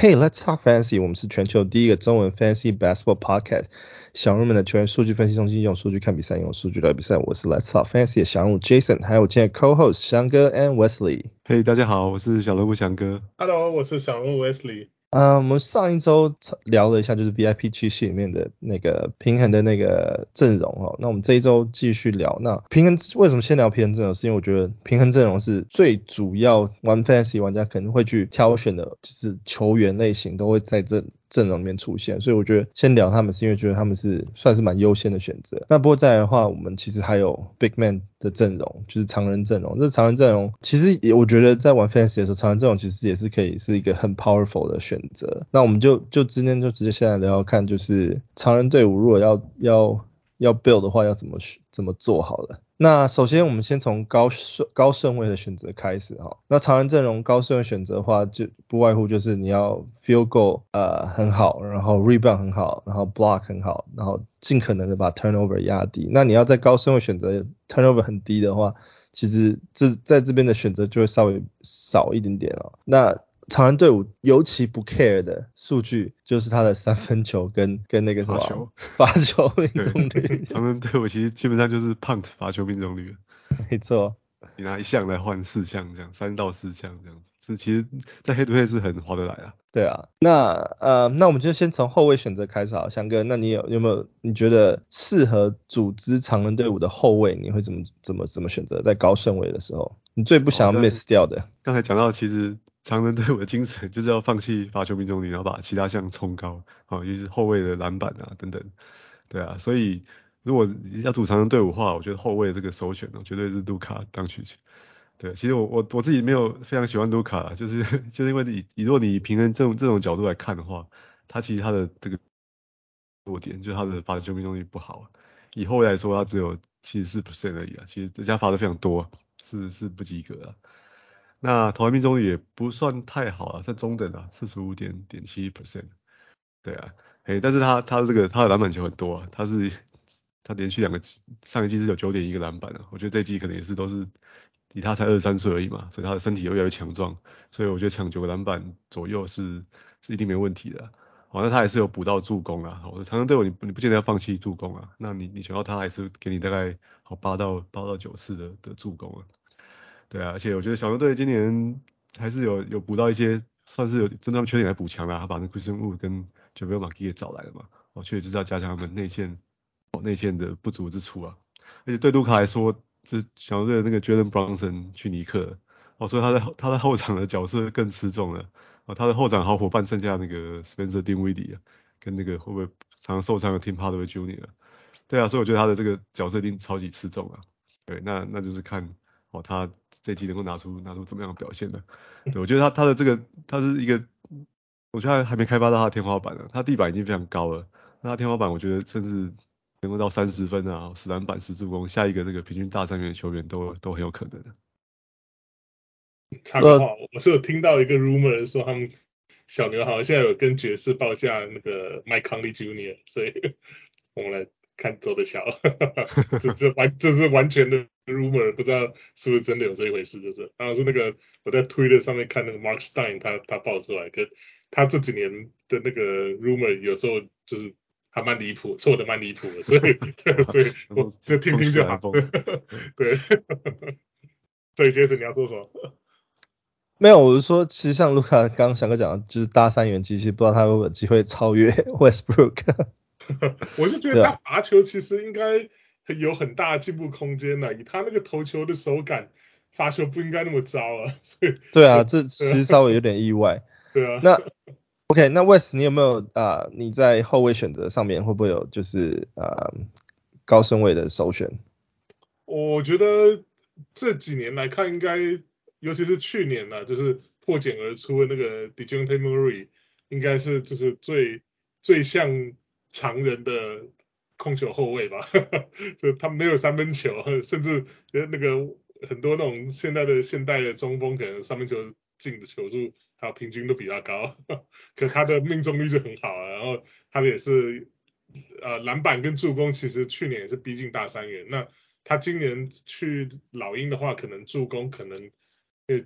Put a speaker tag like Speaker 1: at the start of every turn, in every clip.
Speaker 1: Hey, let's talk fantasy. 我们是全球第一个中文 fantasy basketball podcast。小人们的球员数据分析中心，用数据看比赛，用数据聊比赛。我是 Let's talk fantasy 的小人物 Jason，还有我今天的 co-host 翔哥 and Wesley。
Speaker 2: Hey，大家好，我是小萝卜翔哥。
Speaker 3: Hello，我是小人物 Wesley。
Speaker 1: 呃，我们上一周聊了一下，就是 VIP 区系里面的那个平衡的那个阵容哦。那我们这一周继续聊。那平衡为什么先聊平衡阵容？是因为我觉得平衡阵容是最主要玩 Fantasy 玩家可能会去挑选的，就是球员类型都会在这里。阵容里面出现，所以我觉得先聊他们是因为觉得他们是算是蛮优先的选择。那不过再来的话，我们其实还有 Big Man 的阵容，就是常人阵容。这常人阵容其实也我觉得在玩 Fantasy 的时候，常人阵容其实也是可以是一个很 powerful 的选择。那我们就就今天就直接先来聊聊看，就是常人队伍如果要要要 build 的话，要怎么怎么做好了。那首先我们先从高顺高顺位的选择开始哈。那常人阵容高顺位选择的话，就不外乎就是你要 field goal 呃很好，然后 rebound 很好，然后 block 很好，然后尽可能的把 turnover 压低。那你要在高顺位选择 turnover 很低的话，其实这在这边的选择就会稍微少一点点哦。那常人队伍尤其不 care 的数据，就是他的三分球跟 跟那个什么罚球，罚球命中率。
Speaker 2: 常人队伍其实基本上就是 punt 罚球命中率。
Speaker 1: 没错，
Speaker 2: 你拿一项来换四项，这样三到四项这样子，是其实在黑土黑是很划得来啊。
Speaker 1: 对啊，那呃那我们就先从后卫选择开始好，翔哥，那你有有没有你觉得适合组织常人队伍的后卫，你会怎么怎么怎么选择在高顺位的时候，你最不想要 miss 掉的？
Speaker 2: 刚才讲到其实。常人队伍的精神就是要放弃罚球命中率，然后把其他项冲高，啊，就是后卫的篮板啊等等，对啊，所以如果要组常人队伍的话，我觉得后卫这个首选呢，绝对是卢卡当取去。对，其实我我我自己没有非常喜欢卢卡，就是就是因为你你如果你平衡这种这种角度来看的话，他其实他的这个弱点就是他的罚球命中率不好，以后来说他只有七十四 percent 而已啊，其实人家罚的非常多，是是不及格啊。那投篮命中率也不算太好啊，在中等啊，四十五点点七 percent。对啊，诶，但是他他这个他的篮板球很多啊，他是他连续两个上一季是有九点一个篮板啊，我觉得这一季可能也是都是以他才二十三岁而已嘛，所以他的身体又越来越强壮，所以我觉得抢九个篮板左右是是一定没问题的。好，那他还是有补到助攻啊，好，常常队伍你你不见得要放弃助攻啊，那你你想要他还是给你大概好八到八到九次的的助攻啊。对啊，而且我觉得小牛队今年还是有有补到一些，算是有针对他们缺点来补强啦。他把那 Christian Wu 跟 JaVale McGee 给找来了嘛，哦，确实就是要加强他们内线哦内线的不足之处啊。而且对卢卡来说，这小牛队的那个 Jalen Brunson 去尼克，哦，所以他在他在后场的角色更吃重了。哦，他的后场好伙伴剩下那个 Spencer Dinwiddie 啊，跟那个会不会常常受伤的 Tim Hardaway Jr. 对啊，所以我觉得他的这个角色一定超级吃重啊。对，那那就是看哦他。这季能够拿出拿出怎么样的表现呢？对，我觉得他他的这个他是一个，我觉得他还没开发到他的天花板呢。他地板已经非常高了，那他天花板我觉得甚至能够到三十分啊，十篮板十助攻，下一个这个平均大三元的球员都都很有可能的。
Speaker 3: 插个话，我是有听到一个 rumor 说他们小牛好像现在有跟爵士报价那个 Mike Conley Jr.，所以 我们来。看走着瞧，这这完这是完全的 rumor，不知道是不是真的有这一回事，就是，然后是那个我在 Twitter 上面看那个 Mark Stein 他他爆出来，可他这几年的那个 rumor 有时候就是还蛮离谱，错的蛮离谱的，所以 所以我就听听就好，对，所以杰森你要说什么？
Speaker 1: 没有，我是说，其实像卢卡刚刚翔哥讲的，就是大三元，其实不知道他有没有机会超越 Westbrook。
Speaker 3: 我是觉得他罚球其实应该有很大的进步空间的，以他那个投球的手感，罚球不应该那么糟啊。所以
Speaker 1: 对啊，这其实稍微有点意外。
Speaker 3: 对啊。
Speaker 1: 那 OK，那 West 你有没有啊、呃？你在后卫选择上面会不会有就是呃高顺位的首选？
Speaker 3: 我觉得这几年来看，应该尤其是去年呢、啊，就是破茧而出的那个 Dejounte Murray，应该是就是最最像。常人的控球后卫吧，就他没有三分球，甚至那个很多那种现在的现代的中锋，可能三分球进的球数还有平均都比他高，可他的命中率就很好。然后他也是呃篮板跟助攻，其实去年也是逼近大三元。那他今年去老鹰的话，可能助攻可能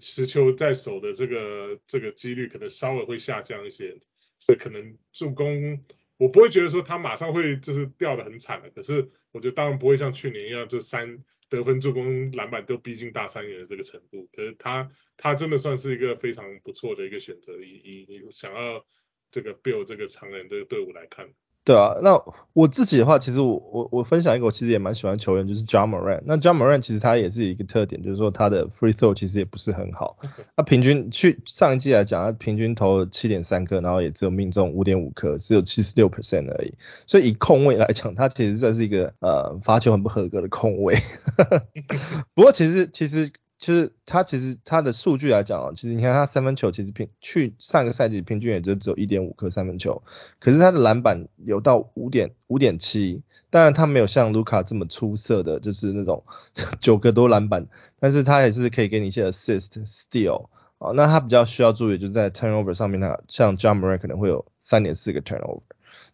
Speaker 3: 持球在手的这个这个几率可能稍微会下降一些，所以可能助攻我不会觉得说他马上会就是掉得很惨了，可是我觉得当然不会像去年一样，就三得分、助攻、篮板都逼近大三元的这个程度，可是他他真的算是一个非常不错的一个选择，以以想要这个 build 这个长人的队伍来看。
Speaker 1: 对啊，那我自己的话，其实我我我分享一个，我其实也蛮喜欢球员，就是 Ja Morant。那 Ja Morant 其实他也是一个特点，就是说他的 free throw 其实也不是很好。他平均去上一季来讲，他平均投了七点三颗，然后也只有命中五点五颗，只有七十六 percent 而已。所以以控卫来讲，他其实算是一个呃罚球很不合格的控卫。不过其实其实。其实他其实他的数据来讲啊，其实你看他三分球其实平去上个赛季平均也就只有一点五颗三分球，可是他的篮板有到五点五点七，当然他没有像卢卡这么出色的就是那种 九个多篮板，但是他也是可以给你一些 assist steal 啊，那他比较需要注意就是在 turnover 上面，他像 Ja Morant 可能会有三点四个 turnover，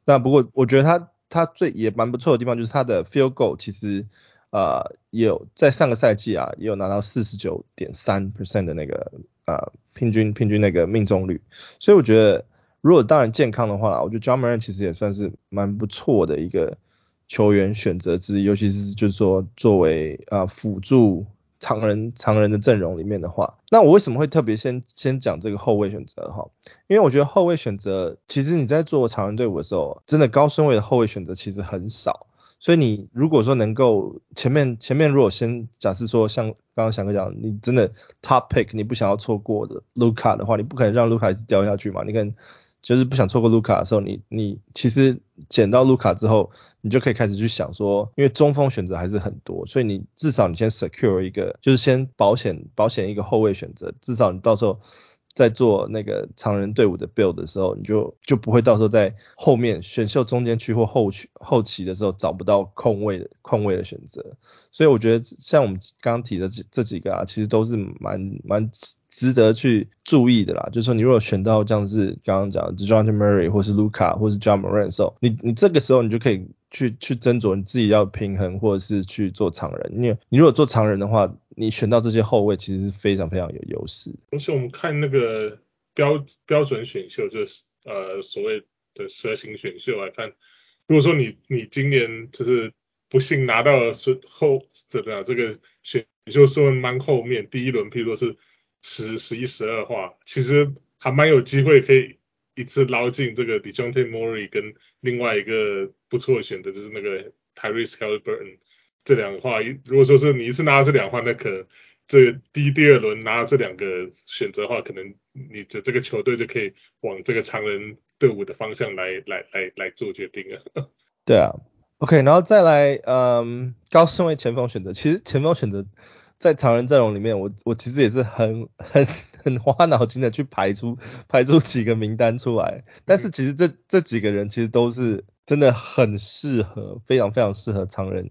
Speaker 1: 那不过我觉得他他最也蛮不错的地方就是他的 field goal 其实。呃，也有在上个赛季啊，也有拿到四十九点三 percent 的那个呃平均平均那个命中率，所以我觉得如果当然健康的话，我觉得 John Moran 其实也算是蛮不错的一个球员选择之一，尤其是就是说作为啊、呃、辅助常人常人的阵容里面的话，那我为什么会特别先先讲这个后卫选择哈？因为我觉得后卫选择其实你在做常人队伍的时候，真的高顺位的后卫选择其实很少。所以你如果说能够前面前面如果先假设说像刚刚翔哥讲，你真的 top pick 你不想要错过的卢卡的话，你不可能让卢卡一直掉下去嘛？你可能就是不想错过卢卡的时候，你你其实捡到卢卡之后，你就可以开始去想说，因为中锋选择还是很多，所以你至少你先 secure 一个，就是先保险保险一个后卫选择，至少你到时候。在做那个常人队伍的 build 的时候，你就就不会到时候在后面选秀中间区或后期后期的时候找不到空位的空位的选择。所以我觉得像我们刚刚提的这这几个啊，其实都是蛮蛮值得去注意的啦。就是说你如果选到这样子刚刚讲的 John Murray 或是 Luca 或是 John Morant 的时候，你你这个时候你就可以。去去斟酌你自己要平衡，或者是去做常人。因为你如果做常人的话，你选到这些后卫其实是非常非常有优势。
Speaker 3: 而且我们看那个标标准选秀，就是呃所谓的蛇形选秀来看，如果说你你今年就是不幸拿到了后这个这个选秀顺位蛮后面第一轮，譬如说是十十一十二话，其实还蛮有机会可以。一次捞进这个 Dejounte Murray 跟另外一个不错的选择就是那个 Tyrese Haliburton 这两个话，如果说是你一次拿到这两话，那可能这第一、第二轮拿到这两个选择的话，可能你的这个球队就可以往这个常人队伍的方向来来来来做决定了。
Speaker 1: 对啊，OK，然后再来，嗯，高顺位前锋选择，其实前锋选择。在常人阵容里面，我我其实也是很 很很花脑筋的去排出排出几个名单出来，但是其实这这几个人其实都是真的很适合，非常非常适合常人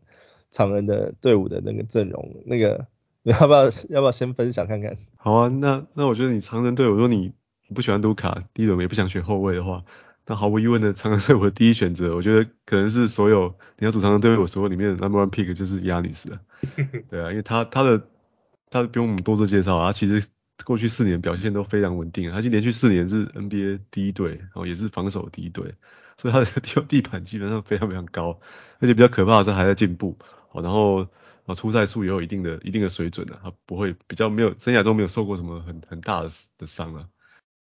Speaker 1: 常人的队伍的那个阵容。那个你 要不要要不要先分享看看？
Speaker 2: 好啊，那那我觉得你常人队伍，如果你不喜欢卢卡，第一轮也不想选后卫的话，那毫无疑问的常人队伍的第一选择，我觉得可能是所有你要组常人队伍所有里面的 number one pick 就是 Giannis 了。对啊，因为他他的他不用我们多做介绍啊，他其实过去四年表现都非常稳定，他已经连续四年是 NBA 第一队，然后也是防守第一队，所以他的地地板基本上非常非常高，而且比较可怕的是还在进步，然后啊出赛数也有一定的一定的水准啊，他不会比较没有生涯中没有受过什么很很大的的伤啊，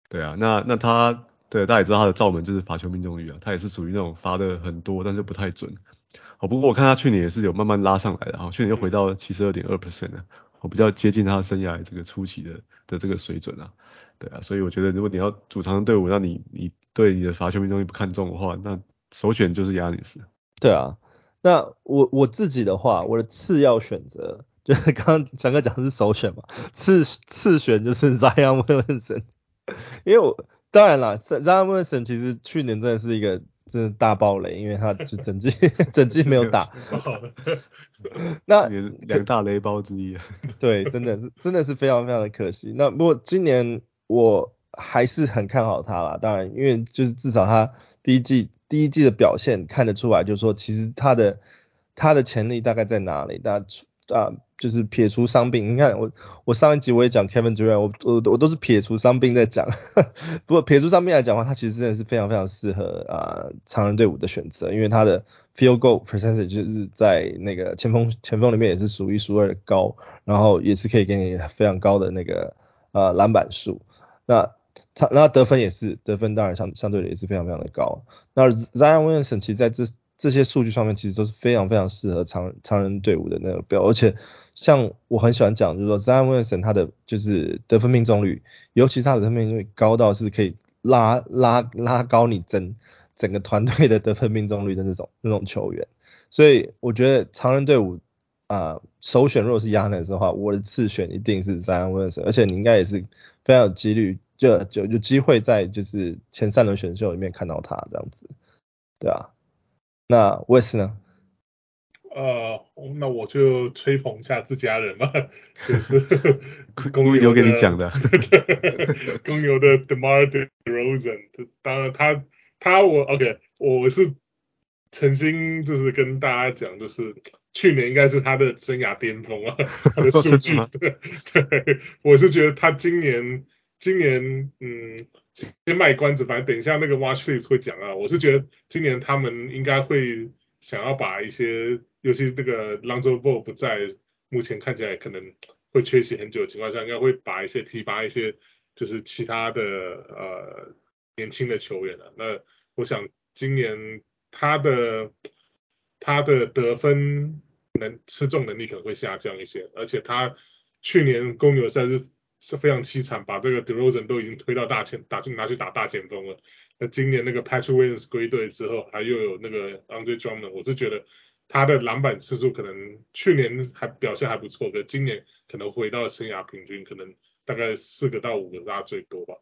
Speaker 2: 对啊，那那他对大家也知道他的罩门就是罚球命中率啊，他也是属于那种罚的很多但是不太准。哦，不过我看他去年也是有慢慢拉上来的哈，去年又回到七十二点二 percent，我比较接近他生涯这个初期的的这个水准啊，对啊，所以我觉得如果你要组长的队伍，那你你对你的罚球命中率不看重的话，那首选就是亚尼斯。
Speaker 1: 对啊，那我我自己的话，我的次要选择就是 刚刚翔哥讲的是首选嘛，次次选就是 Zion Williamson，因为我当然啦，Zion Williamson 其实去年真的是一个。真的大爆雷，因为他就整季整季没有打。那
Speaker 2: 两大雷包之一。
Speaker 1: 对，真的是真的是非常非常的可惜。那不过今年我还是很看好他啦，当然，因为就是至少他第一季第一季的表现看得出来，就是说其实他的他的潜力大概在哪里？大家啊，就是撇除伤病，你看我我上一集我也讲 Kevin Durant，我我我都是撇除伤病在讲，不过撇除伤病来讲的话，他其实真的是非常非常适合啊常人队伍的选择，因为他的 field goal percentage 就是在那个前锋前锋里面也是数一数二的高，然后也是可以给你非常高的那个呃篮板数，那他那得分也是得分当然相相对的也是非常非常的高，那 Zion Williamson 其实在这。这些数据上面其实都是非常非常适合常常人队伍的那个标，而且像我很喜欢讲，就是说 Zion Williamson 他的就是得分命中率，尤其是他的得分命中率高到是可以拉拉拉高你整整个团队的得分命中率的那种那种球员，所以我觉得常人队伍啊、首选如果是 Giannis 的话，我的次选一定是 Zion Williamson，而且你应该也是非常有几率就就有机会在就是前三轮选秀里面看到他这样子，对啊。那 Wes 呢？
Speaker 3: 呃，那我就吹捧一下自家人吧，就是 公牛
Speaker 2: 留给你讲的，
Speaker 3: 公牛的 DeMar DeRozan，当然他他我 OK，我是曾经就是跟大家讲，就是去年应该是他的生涯巅峰啊，他的 数据，对对，我是觉得他今年今年嗯。先卖关子，反正等一下那个 Watch List 会讲啊。我是觉得今年他们应该会想要把一些，尤其是那个 Lonzo Ball 不在，目前看起来可能会缺席很久的情况下，应该会把一些提拔一些，就是其他的呃年轻的球员啊。那我想今年他的他的得分能吃重能力可能会下降一些，而且他去年公牛赛是。是非常凄惨，把这个 DeRozan 都已经推到大前打去拿去打大前锋了。那今年那个 Patrick Williams 归队之后，还又有那个 Andre Drummond，我是觉得他的篮板次数可能去年还表现还不错，可今年可能回到生涯平均，可能大概四个到五个大最多吧。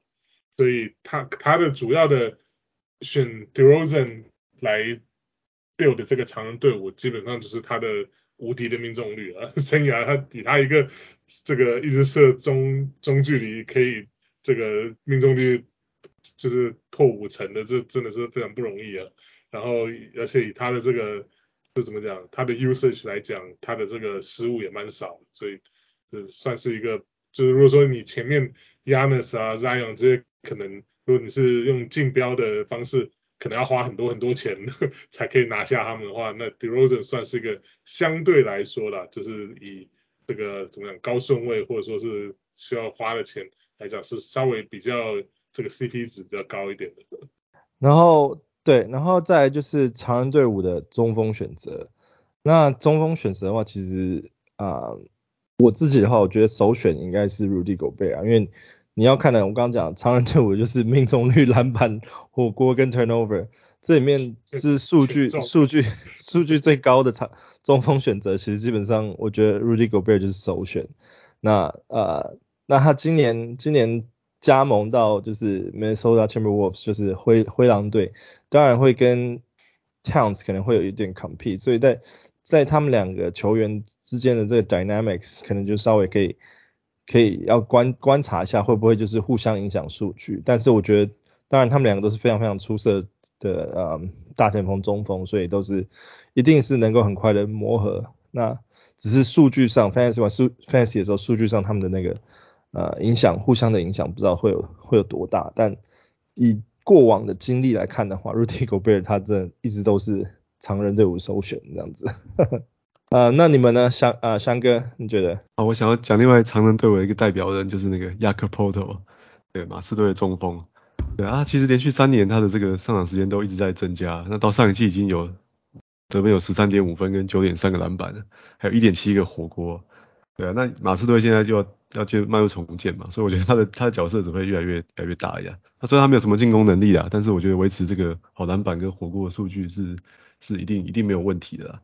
Speaker 3: 所以他他的主要的选 DeRozan 来 build 的这个常人队伍，基本上就是他的。无敌的命中率啊！生涯他以他一个这个一直射中中距离可以这个命中率就是破五成的，这真的是非常不容易啊。然后而且以他的这个这怎么讲，他的 usage 来讲，他的这个失误也蛮少，所以呃算是一个就是如果说你前面 Yanis 啊 Zion 这些可能如果你是用竞标的方式。可能要花很多很多钱 才可以拿下他们的话，那 DeRozan 算是一个相对来说啦，就是以这个怎么样高顺位或者说是需要花的钱来讲，是稍微比较这个 CP 值比较高一点的。
Speaker 1: 然后对，然后再就是常人队伍的中锋选择。那中锋选择的话，其实啊、我自己的话，我觉得首选应该是 Rudy Gobert 啊，因为。你要看的，我刚刚讲常人队伍就是命中率、篮板、火锅跟 turnover，这里面是数据数据数据最高的场中锋选择，其实基本上我觉得 Rudy Gobert 就是首选。那呃，那他今年今年加盟到就是 Minnesota Timberwolves，就是灰灰狼队，当然会跟 Towns 可能会有一点 compete，所以在在他们两个球员之间的这个 dynamics 可能就稍微可以。可以要观观察一下会不会就是互相影响数据，但是我觉得当然他们两个都是非常非常出色的呃大前锋中锋，所以都是一定是能够很快的磨合。那只是数据上 fantasy 玩数 fantasy 的时候数据上他们的那个呃影响互相的影响不知道会有会有多大，但以过往的经历来看的话，Rudy Gobert 他真的一直都是常人队伍首选这样子。呃，那你们呢？翔啊，翔哥，你觉得？
Speaker 2: 啊，我想要讲另外常人队伍的一个代表人，就是那个 Jakob Poeltl，对，马刺队的中锋。对啊，其实连续三年他的这个上场时间都一直在增加，那到上一季已经有得分有十三点五分跟九点三个篮板了，还有一点七个火锅。对啊，那马刺队现在就要要就迈入重建嘛，所以我觉得他的他的角色只会越来越越来越大一样。他虽然他没有什么进攻能力啊，但是我觉得维持这个好篮板跟火锅的数据是是一定一定没有问题的。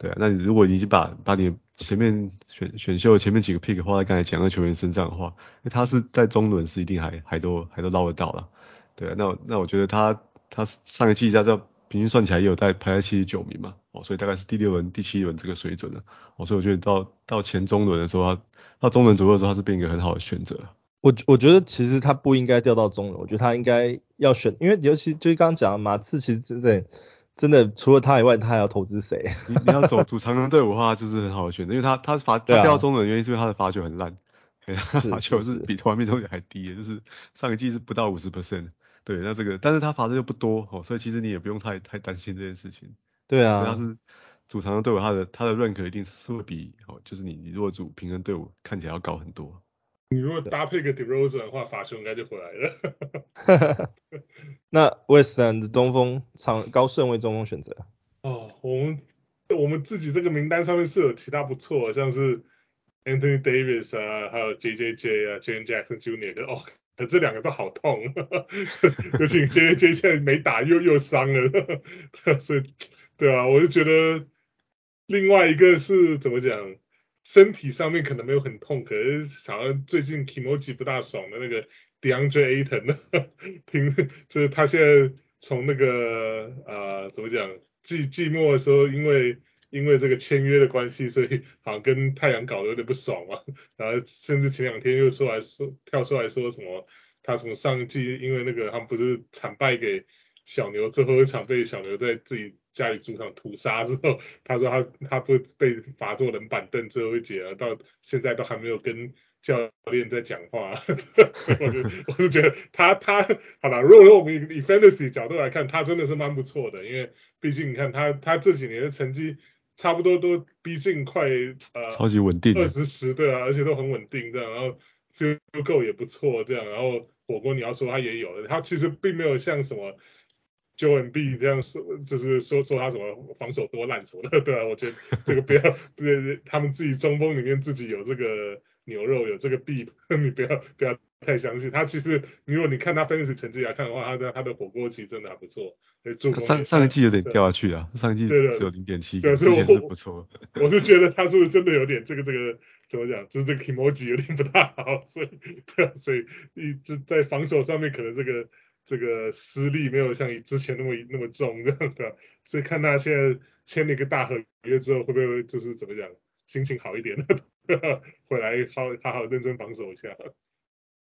Speaker 2: 对啊，那你如果你已经把把你前面选选秀前面几个 pick 花在刚才讲的球员身上的话，他是在中轮是一定还还都还都捞得到了。对啊，那那我觉得他他上一季在这平均算起来也有在排在七十九名嘛，哦，所以大概是第六轮第七轮这个水准了。哦，所以我觉得到到前中轮的时候，他到中轮左右的时候，他是变一个很好的选择。
Speaker 1: 我我觉得其实他不应该掉到中轮，我觉得他应该要选，因为尤其就是刚刚讲马刺其实真的。真的除了他以外，他还要投资谁？
Speaker 2: 你你要走主长程队伍的话，就是很好的选择，因为他他罚他掉到中的原因是因为他的罚球很烂，对啊，罚球是比投篮命中率还低，就是上一季是不到五十 percent。对，那这个但是他罚的又不多哦，所以其实你也不用太太担心这件事情。
Speaker 1: 对啊，
Speaker 2: 他是主长程队伍，他的他的 rank 一定是会比哦，就是你你如果组平衡队伍看起来要高很多。
Speaker 3: 你如果搭配个 DeRozan 的话，法球应该就回来了。
Speaker 1: 那 Westland 的中锋长高顺位中锋选择？
Speaker 3: 哦，我们我们自己这个名单上面是有其他不错，像是 Anthony Davis 啊，还有 JJJ 啊，Jaren Jackson Jr. 的哦，这两个都好痛，尤其 JJJ 现在没打又又伤了，所以对啊，我就觉得另外一个是怎么讲？身体上面可能没有很痛，可是好像最近 Kimoji 不大爽的那个 DeAndre Ayton，呢听 就是他现在从那个呃怎么讲季季末的时候，因为因为这个签约的关系，所以好像跟太阳搞得有点不爽嘛，然后甚至前两天又出来说跳出来说什么，他从上季因为那个他们不是惨败给小牛，最后一场被小牛在自己。家里主场屠杀之后，他说他他不被罚坐冷板凳最后一节了，到现在都还没有跟教练在讲话，所以我就我就觉得他他好了，如果说我们以 fantasy 角度来看，他真的是蛮不错的，因为毕竟你看他他这几年的成绩差不多都逼近快呃
Speaker 2: 超级稳定
Speaker 3: 二十十对啊，而且都很稳定这样，然后 field goal 也不错这样，然后火锅你要说他也有，他其实并没有像什么。九 M B 这样说，就是说说他什么防守多烂什么的，对啊，我觉得这个不要，对，他们自己中锋里面自己有这个牛肉，有这个 B，你不要不要太相信他。其实如果你看他 fantasy 成绩来看的话，他的他的火锅其实真的还不错。
Speaker 2: 助攻上上一季有点掉下去啊，上一季只有零点七，之前是不错。
Speaker 3: 我是觉得他是不是真的有点这个这个怎么讲，就是这个 Kimoji 有点不大好，所以对啊，所以一直在防守上面可能这个。这个失利没有像之前那么那么重，这样的，所以看他现在签了一个大合约之后，会不会就是怎么讲，心情好一点呢？回来好好好认真防守一下。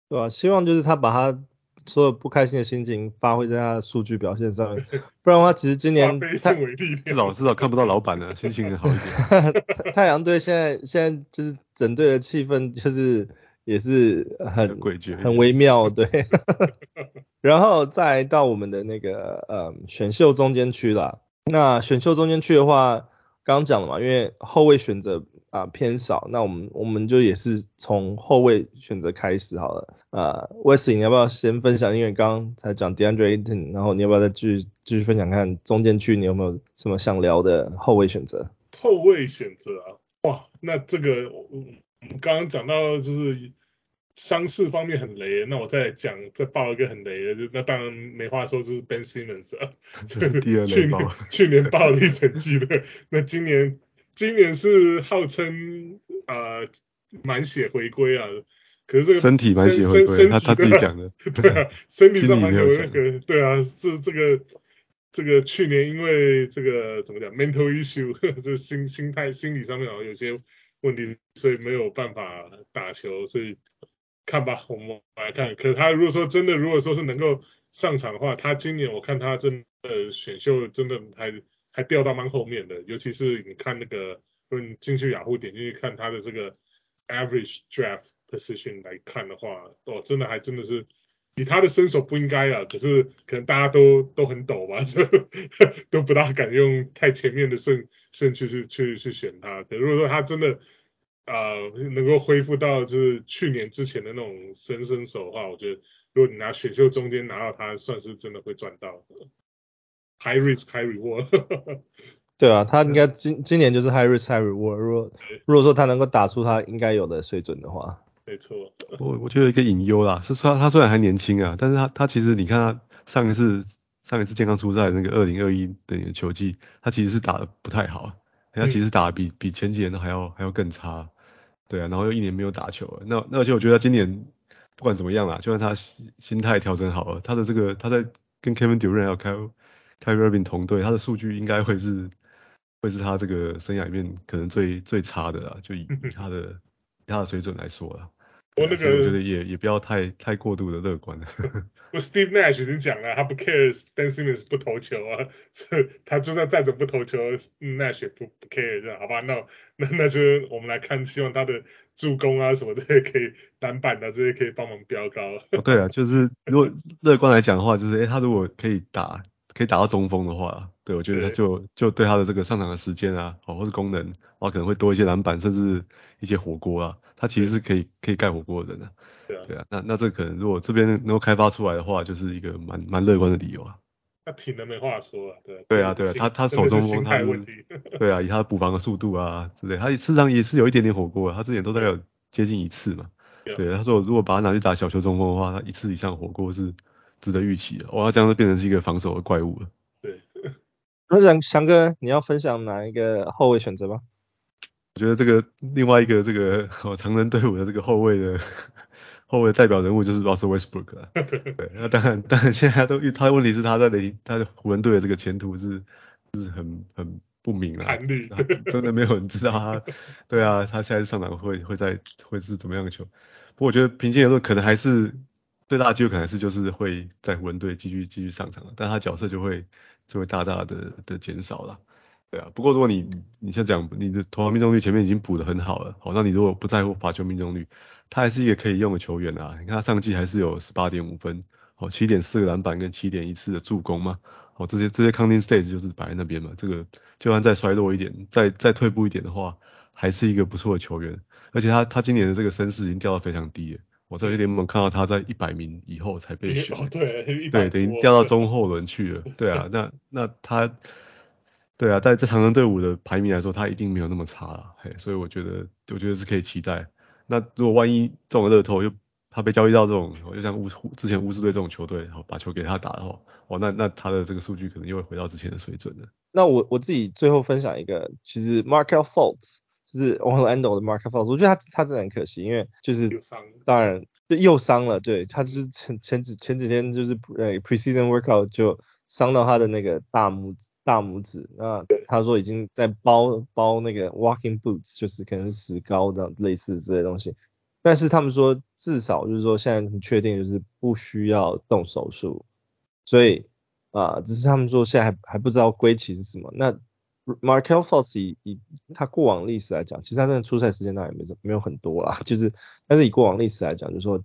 Speaker 1: 对啊，希望就是他把他所有不开心的心情发挥在他的数据表现上面，不然的话，其实今年 太
Speaker 2: 至少至少看不到老板了，心情好一点。
Speaker 1: 太阳队现在现在就是整队的气氛就是。也是很诡谲，很微妙，对。然后再到我们的那个呃选秀中间区啦。那选秀中间区的话，刚刚讲了嘛，因为后卫选择啊、呃、偏少，那我们我们就也是从后卫选择开始好了。啊、呃、Wesley 你要不要先分享？因为刚刚才讲 DeAndre Ayton，然后你要不要再继续继续分享看中间区你有没有什么想聊的后卫选择？
Speaker 3: 后卫选择啊，哇，那这个。刚刚讲到就是伤势方面很雷，那我再讲再爆一个很雷的，就那当然没话说，就是 Ben Simmons 啊，
Speaker 2: 第二雷爆，
Speaker 3: 去年爆了一成绩的，那今年今年是号称啊满血回归啊，可是这个
Speaker 2: 身体满血回归，他他自己讲的，
Speaker 3: 对啊，身体上满血回归，对啊，这这个这个去年因为这个怎么讲 mental issue，这心心态心理上面好像有些。问题，所以没有办法打球，所以看吧，我们来看。可是他如果说真的，如果说是能够上场的话，他今年我看他真的选秀真的还还掉到蛮后面的，尤其是你看那个，如果你进去雅虎点进去看他的这个 average draft position 来看的话，哦，真的还真的是以他的身手不应该啊，可是可能大家都都很抖吧，就都不大敢用太前面的顺顺序去去去选他。可如果说他真的啊、呃，能够恢复到就是去年之前的那种身身手的话，我觉得如果你拿选秀中间拿到他，算是真的会赚到。High risk, high reward。
Speaker 1: 对啊，他应该今今年就是 high risk, high reward。如果如果说他能够打出他应该有的水准的话，
Speaker 3: 没错。
Speaker 2: 我我觉得一个隐忧啦，是说他虽然还年轻啊，但是他他其实你看他上一次上一次健康出赛那个二零二一的球季，他其实是打的不太好。他其实打得比比前几年都还要还要更差，对啊，然后又一年没有打球，那那而且我觉得他今年不管怎么样啦，就算他心心态调整好了，他的这个他在跟 Kevin Durant 还有 Kyrie Irving 同队，他的数据应该会是会是他这个生涯里面可能最最差的啦，就以他的以他的水准来说了，
Speaker 3: 我那个
Speaker 2: 我觉得也也不要太太过度的乐观了。
Speaker 3: 我 Steve Nash 已经讲了，他不 care Ben Simmons 不投球啊，他就算再怎么不投球，Nash 也不不 care 这样，好吧？那那那就我们来看，希望他的助攻啊什么这些可以篮板啊这些可以帮忙飙高。
Speaker 2: 哦，对啊，就是如果乐观来讲的话，就是诶、欸、他如果可以打可以打到中锋的话，对我觉得他就就对他的这个上场的时间啊，哦或是功能，哦可能会多一些篮板，甚至一些火锅啊。他其实是可以可以盖火锅的人的，对啊，对啊，那那这可能如果这边能够开发出来的话，就是一个蛮蛮乐观的理由啊。
Speaker 3: 那挺的没话说啊，对。
Speaker 2: 对啊对啊，他他 手中锋他是，对啊，以他补防的速度啊之类，他事实上也是有一点点火锅啊，他之前都大概有接近一次嘛。对，他说如果把他拿去打小球中锋的话，他一次以上火锅是值得预期的。哇，这样就变成是一个防守的怪物了。
Speaker 3: 对。
Speaker 1: 那翔翔哥，你要分享哪一个后卫选择吗？
Speaker 2: 我觉得这个另外一个这个哦常人队伍的这个后卫的 后卫代表人物就是 Russell Westbrook 了。对，那当然当然现在都他的问题是他在雷他的湖人队的这个前途是是很很不明啊，真的没有人知道他。对啊，他下一次上场会会在会是怎么样的球？不过我觉得平心而论，可能还是最大的机会可能是就是会在湖人队继续继续上场，但他角色就会就会大大的的减少了。对啊，不过如果你你像讲你的投篮命中率前面已经补得很好了，好，那你如果不在乎罚球命中率，他还是一个可以用的球员啊。你看他上季还是有十八点五分，好，七点四个篮板跟七点一次的助攻嘛，好，这些这些 counting stats 就是摆在那边嘛。这个就算再衰落一点，再再退步一点的话，还是一个不错的球员。而且他他今年的这个身世已经掉到非常低了，我在联盟看到他在一百名以后才被选，
Speaker 3: 哦、对，
Speaker 2: 对，等于掉到中后轮去了。对啊，那那他。对啊，在这长人队伍的排名来说，他一定没有那么差了，嘿，所以我觉得，我觉得是可以期待。那如果万一中了乐透又他被交易到这种，就像巫之前巫师队这种球队，好把球给他打的话，哇，那那他的这个数据可能又会回到之前的水准了。
Speaker 1: 那我我自己最后分享一个，其实 Markelle Fultz 就是 Orlando 的 Markelle Fultz，我觉得他他真的很可惜，因为就是当然就又伤了，对，他就是前前几前几天就是呃 Preseason Workout 就伤到他的那个大拇指。大拇指，那他说已经在包包那个 walking boots，就是可能是石膏这样类似这些东西。但是他们说至少就是说现在很确定就是不需要动手术，所以啊、呃，只是他们说现在还还不知道归期是什么。那 m a r k e l Fultz 以以他过往历史来讲，其实他真的出赛时间当然也没没有很多啦，就是但是以过往历史来讲，就是说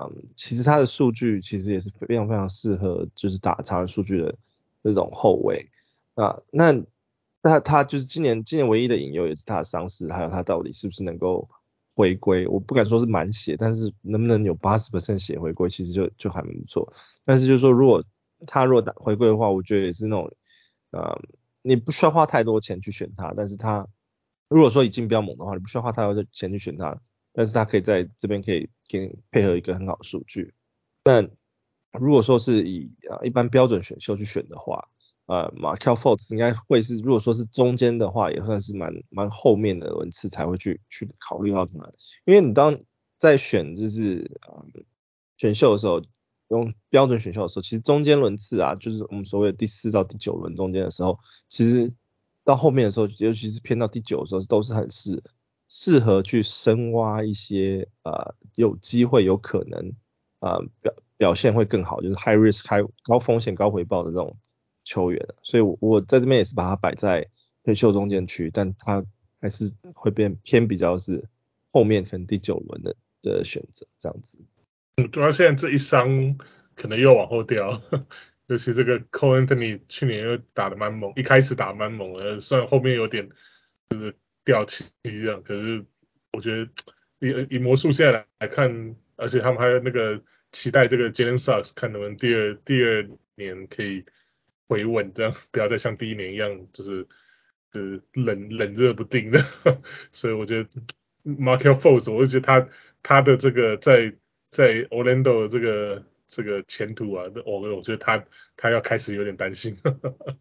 Speaker 1: 嗯，其实他的数据其实也是非常非常适合就是打长人数据的那种后卫。啊，那那他就是今年今年唯一的隐忧也是他的伤势，还有他到底是不是能够回归？我不敢说是满血，但是能不能有八十 percent 血回归，其实就就还蛮不错。但是就是说，如果他如果打回归的话，我觉得也是那种，嗯，你不需要花太多钱去选他，但是他如果说已经比较猛的话，你不需要花太多的钱去选他，但是他可以在这边可以给你配合一个很好的数据。但如果说是以啊一般标准选秀去选的话，呃，Markelle Fultz 应该会是，如果说是中间的话，也算是蛮蛮后面的轮次才会去去考虑到他，因为你当在选就是选秀的时候，用标准选秀的时候，其实中间轮次啊，就是我们所谓的第四到第九轮中间的时候，其实到后面的时候，尤其是偏到第九的时候，都是很适适合去深挖一些呃有机会有可能呃表表现会更好，就是 high risk high 高风险高回报的这种。球员，所以，我我在这边也是把它摆在选秀中间区，但它还是会变偏比较是后面可能第九轮的的选择这样子。
Speaker 3: 嗯，主要现在这一伤可能又往后掉，尤其这个 Cole Anthony 去年又打得蛮猛，一开始打蛮猛的，虽然后面有点就是掉漆一样，可是我觉得以以魔术现在来看，而且他们还有那个期待这个 Jalen Suggs 看能不能第二第二年可以。回稳，这样不要再像第一年一样，就是就是冷冷热不定的。所以我觉得 Markel Fultz，我就觉得他他的这个在在 Orlando 的这个这个前途啊，我我觉得他他要开始有点担心。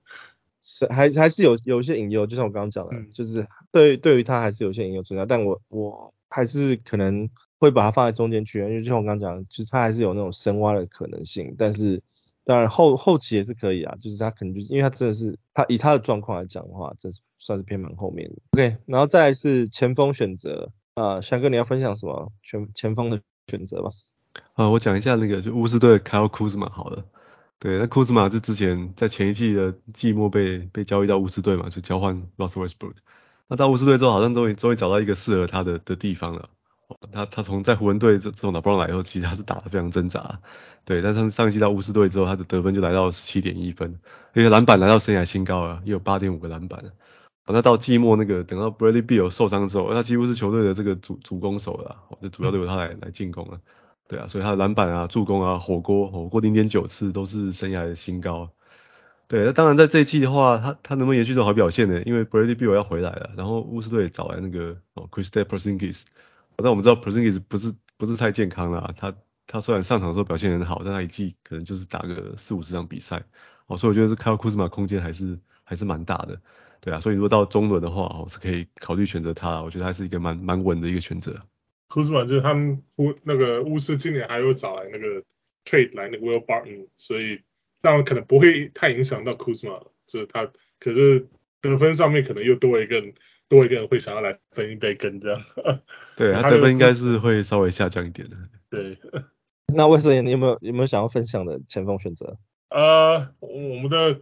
Speaker 1: 是还还是有有一些隐忧，就像我刚刚讲的，嗯、就是对对于他还是有些隐忧存在。但我我还是可能会把它放在中间去，因为就像我刚刚讲，就是他还是有那种深挖的可能性，但是。当然后后期也是可以啊，就是他可能就是因为他真的是他以他的状况来讲的话，这算是偏蛮后面的。OK，然后再来是前锋选择啊，翔哥你要分享什么前前锋的选择吧。
Speaker 2: 啊，我讲一下那个就巫师队的 Kyle Kuzma 好了。对，那 Kuzma 是之前在前一季的季末被被交易到巫师队嘛，就交换 Russell Westbrook。那到巫师队之后，好像终于终于找到一个适合他的的地方了。他他从在湖人队这这种打不上来以后，其实他是打得非常挣扎。对，但上上一季到巫师队之后，他的得分就来到了十七点一分，而且篮板来到生涯新高了，也有八点五个篮板。那到季末那个等到 Bradley Beal 受伤之后，他几乎是球队的这个主主攻手了，就主要都由他来来进攻了。对啊，所以他的篮板啊、助攻啊、火锅火锅零点九次都是生涯的新高。对，那当然在这一季的话，他他能不能延续这种好表现呢？因为 Bradley Beal 要回来了，然后巫师队找来那个哦 Kristaps Porzingis，但我们知道 Porzingis 不是不是太健康啦，他他虽然上场的时候表现很好，但他一季可能就是打个四五十场比赛，哦，所以我觉得是 Kyle Kuzma 空间还是还是蛮大的。对啊，所以如果到中轮的话，我是可以考虑选择他，我觉得还是一个蛮蛮稳的一个选择。
Speaker 3: Kuzma 就是他们巫那个巫师今年还有找来那个 trade 来那个 Will Barton，所以当然可能不会太影响到 Kuzma，就是他可是得分上面可能又多一个人，多一个人会想要来分一杯羹这样。
Speaker 2: 对，他得分应该是会稍微下降一点的。
Speaker 3: 对。
Speaker 1: 那威斯，你有没有有没有想要分享的前锋选择？
Speaker 3: 呃，我们的。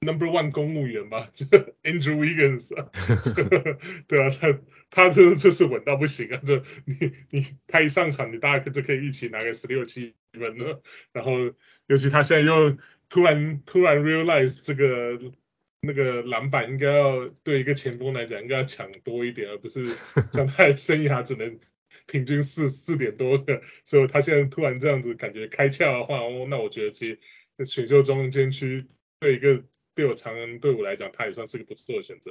Speaker 3: Number one 公务员吧，就 Andrew Wiggins，对啊，他他这就是稳到不行啊，就你你他一上场，你大概就可以一起拿个十六七分了。然后尤其他现在又突然突然 realize 这个那个篮板应该要对一个前锋来讲应该要抢多一点，而不是 像他生涯只能平均四四点多个。所以他现在突然这样子感觉开窍的话，哦，那我觉得其实选秀中间区对一个。对我常人队伍来讲，他也算是个不错的选择。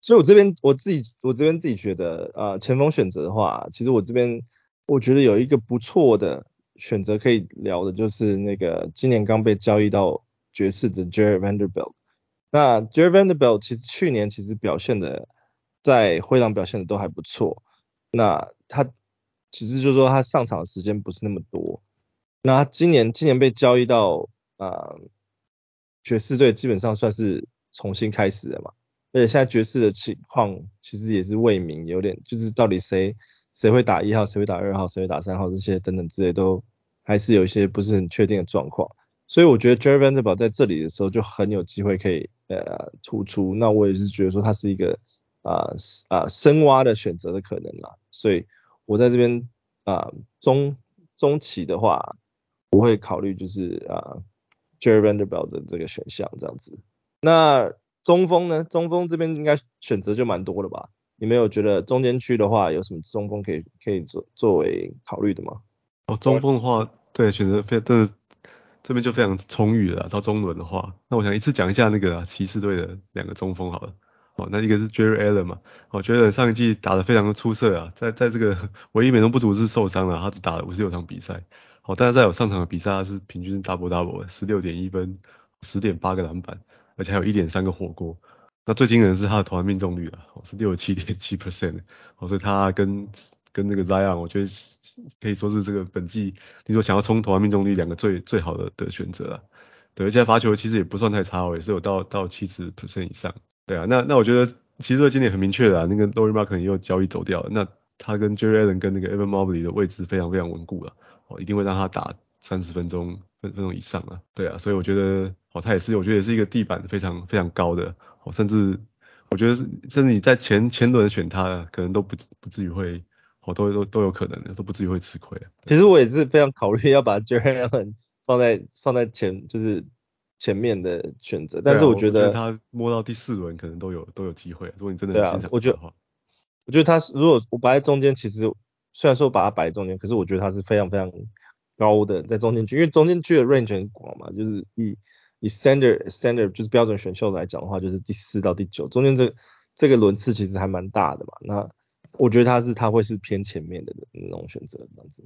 Speaker 1: 所以我这边我自己我这边自己觉得，呃，前锋选择的话，其实我这边我觉得有一个不错的选择可以聊的，就是那个今年刚被交易到爵士的 Jarred Vanderbilt。那 Jarred Vanderbilt 其实去年其实表现的在灰狼表现的都还不错。那他其实就是说他上场的时间不是那么多。那他今年今年被交易到啊。爵士队基本上算是重新开始了嘛，而且现在爵士的情况其实也是未明，有点就是到底谁谁会打一号，谁会打二号，谁会打三号这些等等之类都还是有一些不是很确定的状况，所以我觉得 Jarred Vanderbilt 在这里的时候就很有机会可以呃突出，那我也是觉得说他是一个啊啊、深挖的选择的可能啦，所以我在这边啊、中中期的话我会考虑就是啊。呃 Jarred Vanderbilt 的这个选项这样子，那中锋呢？中锋这边应该选择就蛮多了吧？你们有觉得中间区的话有什么中锋可以可以作作为考虑的吗？
Speaker 2: 哦，中锋的话，对，选择非这这边就非常充裕了。到中轮的话，那我想一次讲一下那个骑士队的两个中锋好了。哦，那一个是 Jarrett Allen 嘛，我觉得上一季打得非常的出色啊，在在这个 唯一美中不足是受伤了，他只打了五十六场比赛。哦，但是在有上场的比赛，他是平均 double double，十六点一分，十点八个篮板，而且还有一点三个火锅。那最惊人的是他的投篮命中率啊，是六十七点七 percent。哦，所以他跟跟那个 Zion，我觉得可以说是这个本季你说想要冲投篮命中率两个最最好的的选择啊。对，而且罚球其实也不算太差哦，也是有到到七十 percent 以上。对啊，那那我觉得其实今年很明确的啊，那个 Lauri Markkanen 又交易走掉了，那他跟 Jalen 跟那个 Evan Mobley 的位置非常非常稳固了。哦，一定会让他打三十分钟分分钟以上啊，对啊，所以我觉得哦，他也是，我觉得也是一个地板非常非常高的，哦，甚至我觉得甚至你在前前轮选他，可能都不不至于会，哦，都都都有可能的，都不至于会吃亏啊。
Speaker 1: 其实我也是非常考虑要把 Allen 放在放在前，就是前面的选择，但是我觉得，
Speaker 2: 他摸到第四轮可能都有都有机会，如果你真的很欣赏的话，
Speaker 1: 我觉得我觉得他如果我摆在中间，其实。虽然说把它摆在中间，可是我觉得它是非常非常高的在中间区，因为中间区的 range 很广嘛，就是以以 standard standard 就是标准选秀来讲的话，就是第四到第九，中间这这个轮次其实还蛮大的嘛。那我觉得他是他会是偏前面的那种选择这样子。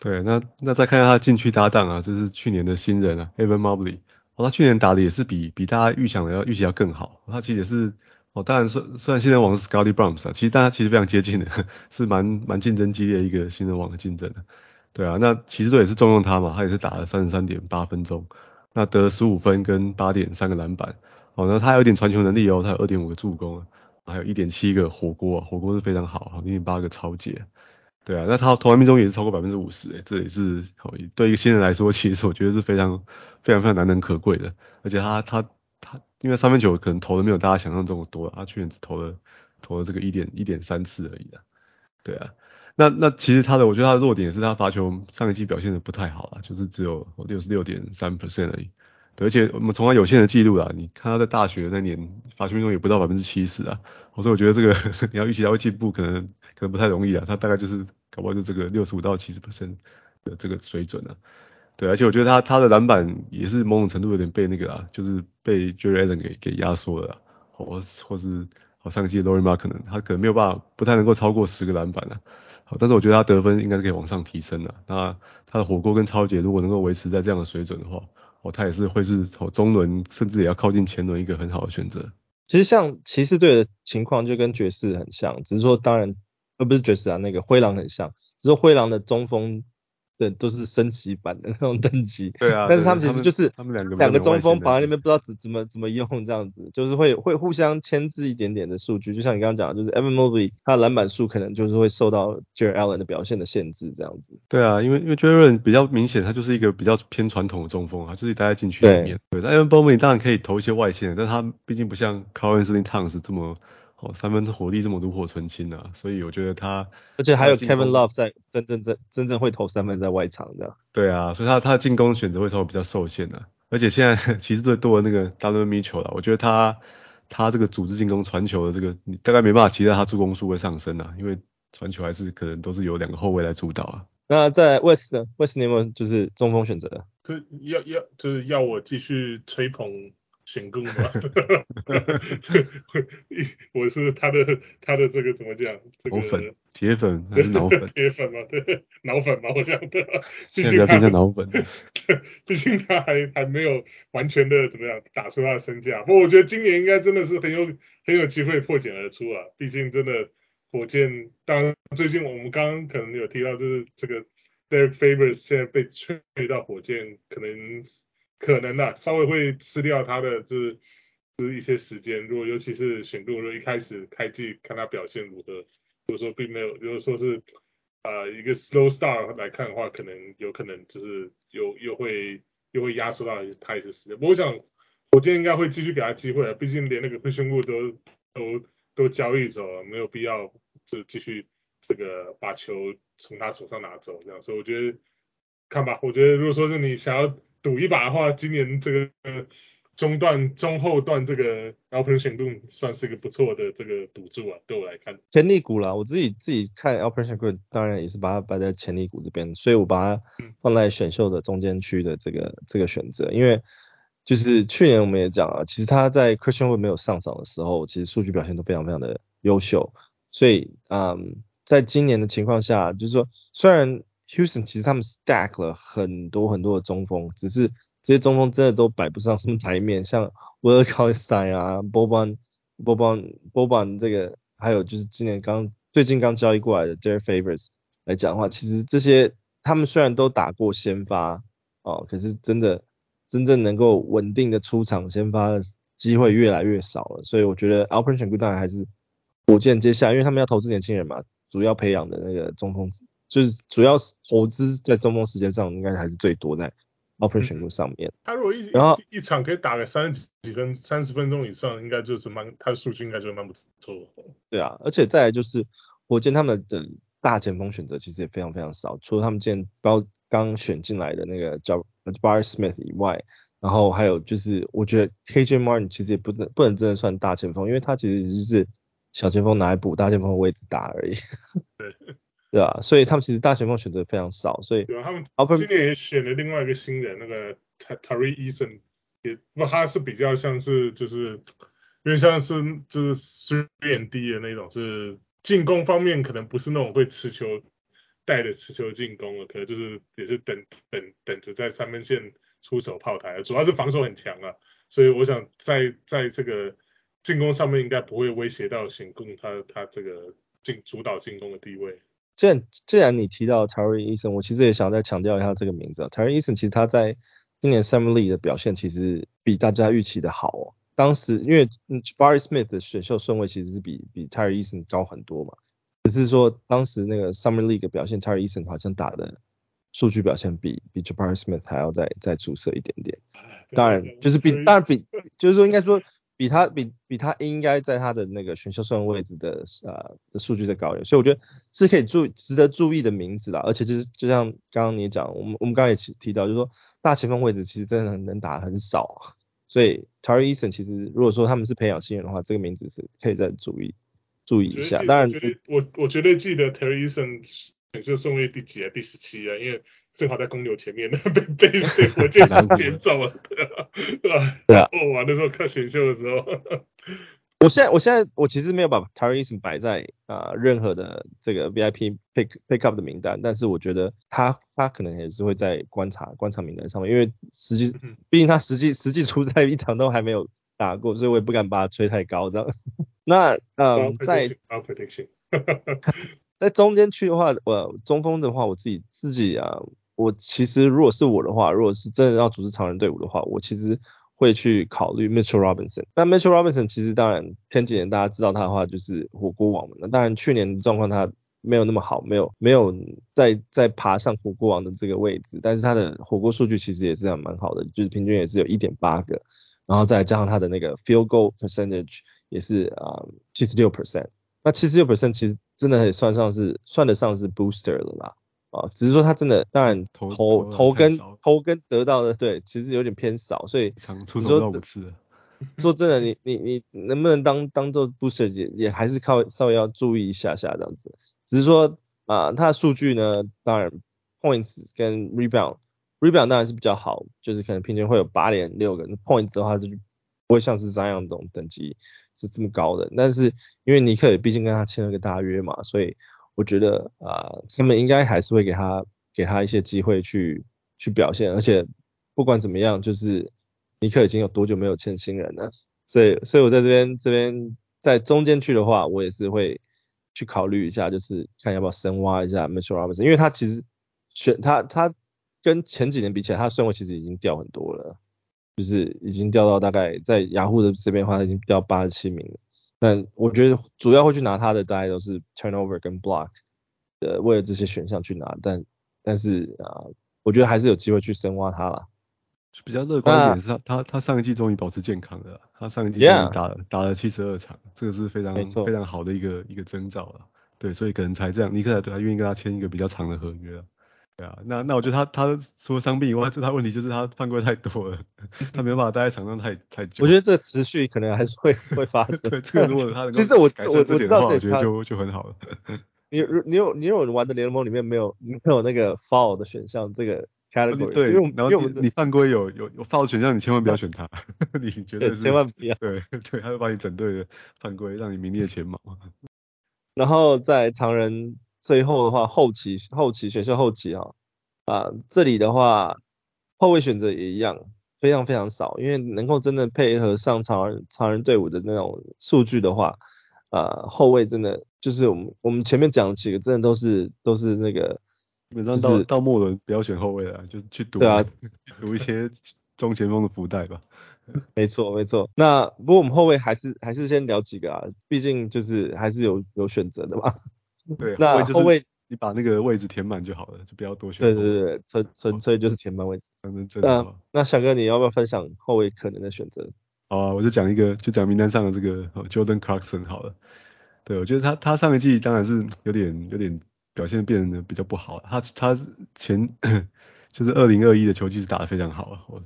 Speaker 2: 对，那那再看看他禁区搭档啊，就是去年的新人啊，Evan Mobley，哦，他去年打的也是比比大家预想的要预期要更好，他其实也是。哦，当然，虽虽然新人王是 Scottie Barnes，其实大家其实非常接近的，是蛮蛮竞争激烈一个新人王的竞争的。对啊，那骑士队也是重用他嘛，他也是打了三十三点八分钟，那得十五分跟八点三个篮板。哦，那他有一点传球能力哦，他有二点五个助攻，还有一点七个火锅啊，火锅是非常好，零点八个超解。对啊，那他投篮命中也是超过百分之五十，诶，这也是好对一个新人来说，其实我觉得是非常非常非常难能可贵的。而且他他他，因为三分球可能投的没有大家想象中的多，他去年只投了投了这个一点一点三次而已的。对啊，那那其实他的我觉得他的弱点是他罚球上一季表现的不太好啊，就是只有六十六点三 percent 而已。而且我们从他有限的记录啊，你看他在大学那年罚球命中也不到百分之七十啊，所以我觉得这个 你要预期他会进步，可能可能不太容易啊。他大概就是搞不好就这个六十五到七十 percent 的这个水准啊。对，而且我觉得他他的篮板也是某种程度有点被那个啊，就是被 Jalen 给给压缩了，或或是好上一季 l o r i Mark 可能他可能没有办法，不太能够超过十个篮板啊。好，但是我觉得他得分应该是可以往上提升的。那他的火锅跟抄截如果能够维持在这样的水准的话，哦，他也是会是哦中轮，甚至也要靠近前轮一个很好的选择。
Speaker 1: 其实像骑士队的情况就跟爵士很像，只是说当然，而不是爵士啊，那个灰狼很像，只是灰狼的中锋。对，都是升级版的那种等级。
Speaker 2: 对啊，
Speaker 1: 但是他们其实就是
Speaker 2: 他们两个
Speaker 1: 两个中锋绑在那边，不知道怎怎么怎么用这样子，就是会会互相牵制一点点的数据。就像你刚刚讲的，就是 Evan Mobley 他的篮板数可能就是会受到 Jarrett Allen 的表现的限制这样子。
Speaker 2: 对啊，因为因为 Jarrett Allen 比较明显，他就是一个比较偏传统的中锋啊，就是待在禁区里面。对，但 Evan Mobley 当然可以投一些外线，但他毕竟不像 Carl Anthony Towns 这么。哦，三分火力这么炉火纯青啊，所以我觉得他，
Speaker 1: 而且还有 Kevin Love 在真正真真正会投三分在外场的。
Speaker 2: 对啊，所以他他的进攻选择会稍微比较受限的、啊。而且现在 骑士队多了那个 Donovan Mitchell 了，我觉得他他这个组织进攻传球的这个，你大概没办法期待他助攻数会上升啊，因为传球还是可能都是由两个后卫来主导啊。
Speaker 1: 那在 West 呢？West 你有没有就是中锋选择的？
Speaker 3: 就要要就是要我继续吹捧。选攻嘛，我是他的他的这个怎么讲？这个
Speaker 2: 脑粉，铁粉还是脑粉？
Speaker 3: 铁粉嘛，对，脑粉嘛，我想的。
Speaker 2: 现在变成脑粉。
Speaker 3: 毕竟他还还没有完全的怎么样打出他的身价。不过我觉得今年应该真的是很有很有机会破茧而出啊。毕竟真的火箭，当然最近我们刚刚可能有提到，就是这个 Derek Favors 现在被吹到火箭，可能。可能啊，稍微会吃掉他的就是就是一些时间。如果尤其是选度，如果一开始开季看他表现如何，如果说并没有，如果说是呃一个 slow start 来看的话，可能有可能就是又又会又会压缩到他一些时间。我想我今天应该会继续给他机会啊，毕竟连那个 Christian Wood 都都都交易走了，没有必要就继续这个把球从他手上拿走这样。所以我觉得看吧，我觉得如果说是你想要。赌一把的话，今年这个中段、中后段这个 Alperen Sengun 算是一个不错的这个赌注啊，对我来看。
Speaker 1: 潜力股啦，我自己自己看 Alperen Sengun 当然也是把它摆在潜力股这边，所以我把它放在选秀的中间区的这个这个选择，因为就是去年我们也讲了，其实他在 Christian Wood 没有上场的时候，其实数据表现都非常非常的优秀，所以嗯，在今年的情况下，就是说虽然 Houston 其实他们 stack 了很多很多的中锋，只是这些中锋真的都摆不上什么台面，像 Willie Cauley-Stein 啊，Boban Boban Boban 这个，还有就是今年刚最近刚交易过来的 Derek Favors 来讲的话，其实这些他们虽然都打过先发哦，可是真的真正能够稳定的出场先发的机会越来越少了，所以我觉得 Alperen Sengun 当然还是火箭接下，因为他们要投资年轻人嘛，主要培养的那个中锋。就是主要是投资在中锋时间上，应该还是最多在 operation 上面。
Speaker 3: 他如果一然后一场可以打个三十几分、三十分钟以上，应该就是蛮他的数据应该就是蛮不错。
Speaker 1: 对啊，而且再来就是火箭他们的大前锋选择其实也非常非常少，除了他们今天刚刚选进来的那个叫 Jabari Smith 以外，然后还有就是我觉得 KJ Martin 其实也不能不能真的算大前锋，因为他其实就是小前锋拿来补大前锋的位置打而已。
Speaker 3: 对。
Speaker 1: 对啊，所以他们其实大前锋选择非常少，所以
Speaker 3: 对啊，他们今年也选了另外一个新人，那个 Terry Eason，也不他是比较像是就是因为像是就是 3&D 的那种，是进攻方面可能不是那种会持球带着持球进攻的，可能就是也是等等等着在三分线出手炮台，主要是防守很强啊，所以我想在在这个进攻上面应该不会威胁到选攻他他这个进主导进攻的地位。
Speaker 1: 既然既然你提到 Terry Eason，我其实也想再强调一下这个名字。Terry Eason 其实他在今年 Summer League 的表现其实比大家预期的好哦。当时因为 Jabari Smith 的选秀顺位其实是比比 Terry Eason 高很多嘛，只是说当时那个 Summer League 表现，Terry Eason 好像打的数据表现比比 Jabari Smith 还要再再出色一点点。当然就是比当然比就是说应该说比他比比他应该在他的那个选秀顺位置的呃的数据再高一点，所以我觉得是可以注值得注意的名字啦。而且就是就像刚刚你讲，我们我们刚刚也提提到，就是说大前锋位置其实真的很能打很少，所以 Terry Eason 其实如果说他们是培养新人的话，这个名字是可以再注意注意一下。当然
Speaker 3: 我我绝对记得 Terry Eason 选秀顺位第几啊？第十七啊，因为。正好在公牛前面，被被被火箭 捡走了，对吧？
Speaker 1: 对啊。
Speaker 3: 哦，玩的时候看选秀的时候，
Speaker 1: 我现在我现在我其实没有把 Tari Eason 摆在啊、呃、任何的这个 VIP pick pick up 的名单，但是我觉得他他可能也是会在观察观察名单上面，因为实际毕竟他实际实际出赛一场都还没有打过，所以我也不敢把他吹太高这样。那嗯，在在中间去的话，我中锋的话，我自己自己啊。我其实如果是我的话，如果是真的要组织常人队伍的话，我其实会去考虑 Mitchell Robinson。那 Mitchell Robinson 其实当然前几年大家知道他的话就是火锅王嘛。那当然去年状况他没有那么好，没有没有再再爬上火锅王的这个位置。但是他的火锅数据其实也是还蛮好的，就是平均也是有一点八个，然后再加上他的那个 field goal percentage 也是啊七十六 percent。那七十六 percent 其实真的也算上是算得上是 booster 了啦。啊，只是说他真的，当然投投，投跟投跟得到的，对，其实有点偏少，所以
Speaker 2: 长出手到五次。
Speaker 1: 说真的，你你你能不能当当做 booster 也也还是靠稍微要注意一下下这样子。只是说啊，他的数据呢，当然 points 跟 rebound，rebound 当然是比较好，就是可能平均会有八点六个 points 的话，就不会像是 Zion 这种等级是这么高的。但是因为尼克也毕竟跟他签了个大约嘛，所以。我觉得啊、他们应该还是会给他给他一些机会去去表现，而且不管怎么样，就是尼克已经有多久没有签新人了，所以所以我在这边这边在中间去的话，我也是会去考虑一下，就是看要不要深挖一下 Mitchell Robinson，因为他其实选他他跟前几年比起来，他顺位其实已经掉很多了，就是已经掉到大概在雅虎的这边的话，已经掉八十七名了。那我觉得主要会去拿他的，大概都是 turnover 跟 block 呃，为了这些选项去拿，但但是啊，我觉得还是有机会去深挖他啦。
Speaker 2: 比较乐观一点是他他他上一季终于保持健康了，他上一季终于打了.打了七十二场，这个是非常非常好的一个一个征兆了。对，所以可能才这样，尼克才对他愿意跟他签一个比较长的合约了。对啊，那那我觉得他他除了伤病以外，最大问题就是他犯规太多了，他没有办法待在场上太太久。
Speaker 1: 我觉得这个持续可能还是会会发生。
Speaker 2: 对，这个如果他
Speaker 1: 其实我我我知道这
Speaker 2: 我觉得就就很好了。
Speaker 1: 你你有你有玩的联盟里面没有没有那个 foul 的选项这个 category？
Speaker 2: 对，然后你你犯规有有有 foul 选项，你千万不要选他，你绝对是
Speaker 1: 千万不要。
Speaker 2: 对对，他会把你整队的犯规让你名列前茅。
Speaker 1: 然后在常人。最后的话，后期后期选秀后期哈啊，这里的话后卫选择也一样，非常非常少，因为能够真的配合上常人常人队伍的那种数据的话，啊后卫真的就是我们我们前面讲的几个真的都是都是那个，
Speaker 2: 基本上到到末轮不要选后卫了，就去赌，
Speaker 1: 对啊，
Speaker 2: 赌一些中前锋的福袋吧。
Speaker 1: 没错没错，那不过我们后卫还是还是先聊几个啊，毕竟就是还是有有选择的嘛。
Speaker 2: 对，那后卫你把那个位置填满就好了，就不要多选。
Speaker 1: 对对对，纯纯粹就是填满位置。那那小哥，你要不要分享后卫可能的选择？
Speaker 2: 好啊，我就讲一个，就讲名单上的这个 Jordan Clarkson 好了。对，我觉得他他上一季当然是有点有点表现变得比较不好，他他前就是二零二一的球季是打得非常好啊，我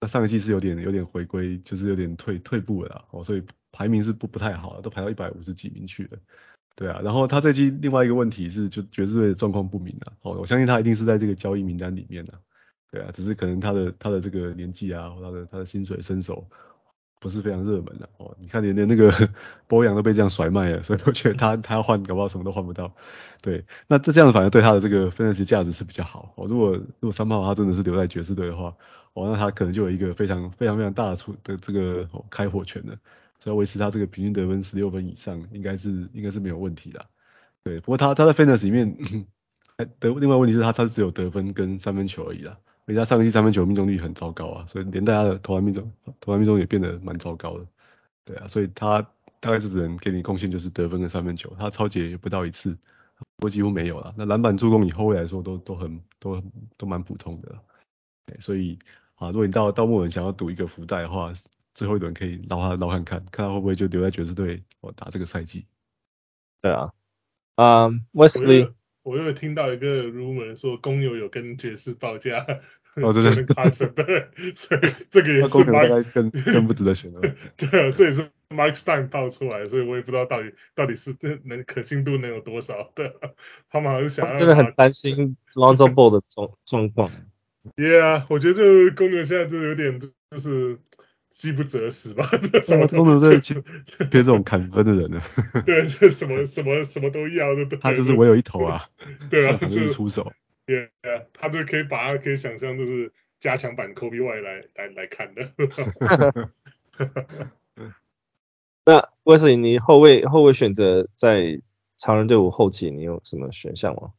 Speaker 2: 那上一季是有点有点回归，就是有点退退步了哦，所以排名是不不太好，都排到一百五十几名去了。对啊，然后他这期另外一个问题是，就爵士队的状况不明啊。哦，我相信他一定是在这个交易名单里面的。对啊，只是可能他的他的这个年纪啊，或他的他的薪水身手不是非常热门的。哦，你看连连那个 波扬都被这样甩卖了，所以我觉得他他要换，搞不好什么都换不到。对，那这这样反而对他的这个分析价值是比较好。哦，如果如果三炮他真的是留在爵士队的话，哦，那他可能就有一个非常非常非常大的出的这个、开火权了。所以要维持他这个平均得分十六分以上，应该是应该是没有问题的。对，不过他他在 Fantasy 里面得另外问题是他他只有得分跟三分球而已啦，而且他上个季三分球命中率很糟糕啊，所以连带他的投篮命中投篮命中也变得蛮糟糕的。对啊，所以他大概是只能给你贡献就是得分跟三分球，他超级也不到一次，我几乎没有了。那篮板助攻以后卫来说都都很都都蛮普通的，所以啊，如果你到到末尾想要赌一个福袋的话，最后一轮可以捞他捞看看，看他会不会就留在爵士队我打这个赛季。
Speaker 1: 对啊，啊、um,，Wesley，
Speaker 3: 我又听到一个 rumor 说公牛有跟爵士报价。
Speaker 2: 哦，真的，
Speaker 3: 对，所以 这个也是 Mark
Speaker 2: 更 更不值得选了。
Speaker 3: 对啊，这也是 Mark Stein 爆出来，所以我也不知道到底到底是能可信度能有多少。对，他们好像想要
Speaker 1: 真的很担心 Lonzo Ball 的状状况。
Speaker 3: Yeah，我觉得这公牛现在就有点就是饥不择食吧。什么
Speaker 2: 公牛队就变这种砍分的人了。
Speaker 3: 对，就什么什么什么都要的。
Speaker 2: 他就是唯有一头啊。
Speaker 3: 对啊，
Speaker 2: 就是出手。
Speaker 3: 对啊，他就可以把他可以想象就是加强版 Kobe White 来来来看的。
Speaker 1: 那 Wesley，你后卫后卫选择在常人队伍后期，你有什么选项吗？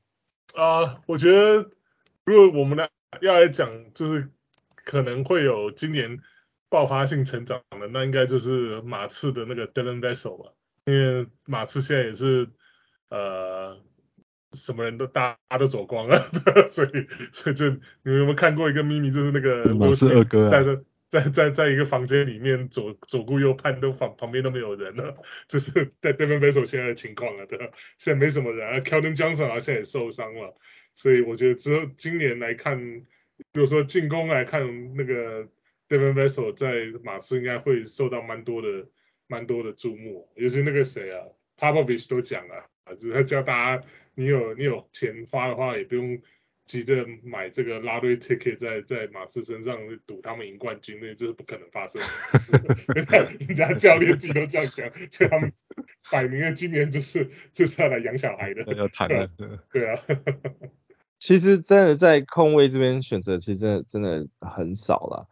Speaker 3: 啊、呃，我觉得如果我们来要来讲，就是可能会有今年爆发性成长的，那应该就是马刺的那个 Devin Vassell 吧，因为马刺现在也是呃。什么人都大家都走光了，所以所以就你们有没有看过一个秘密，就是那个
Speaker 2: 马刺二哥
Speaker 3: 在在在在一个房间里面左左顾右盼都旁旁边都没有人了，就是在 Devin Vassell 现在的情况了，对吧？现在没什么人啊，Keldon Johnson 好像也受伤了，所以我觉得之后今年来看，比如说进攻来看，那个 Devin Vassell 在马刺应该会受到蛮多的蛮多的注目，尤其那个谁啊，Popovich 都讲了啊，就是他叫大家。你有你有钱花的话，也不用急着买这个拉队 ticket 在在马刺身上赌他们赢冠军，那这是不可能发生的。人家教练自己都这样讲，所以他们摆明了今年就是就是要来养小孩的。
Speaker 2: 要谈的，
Speaker 3: 对啊。
Speaker 1: 其实真的在控卫这边选择，其实真的真的很少了。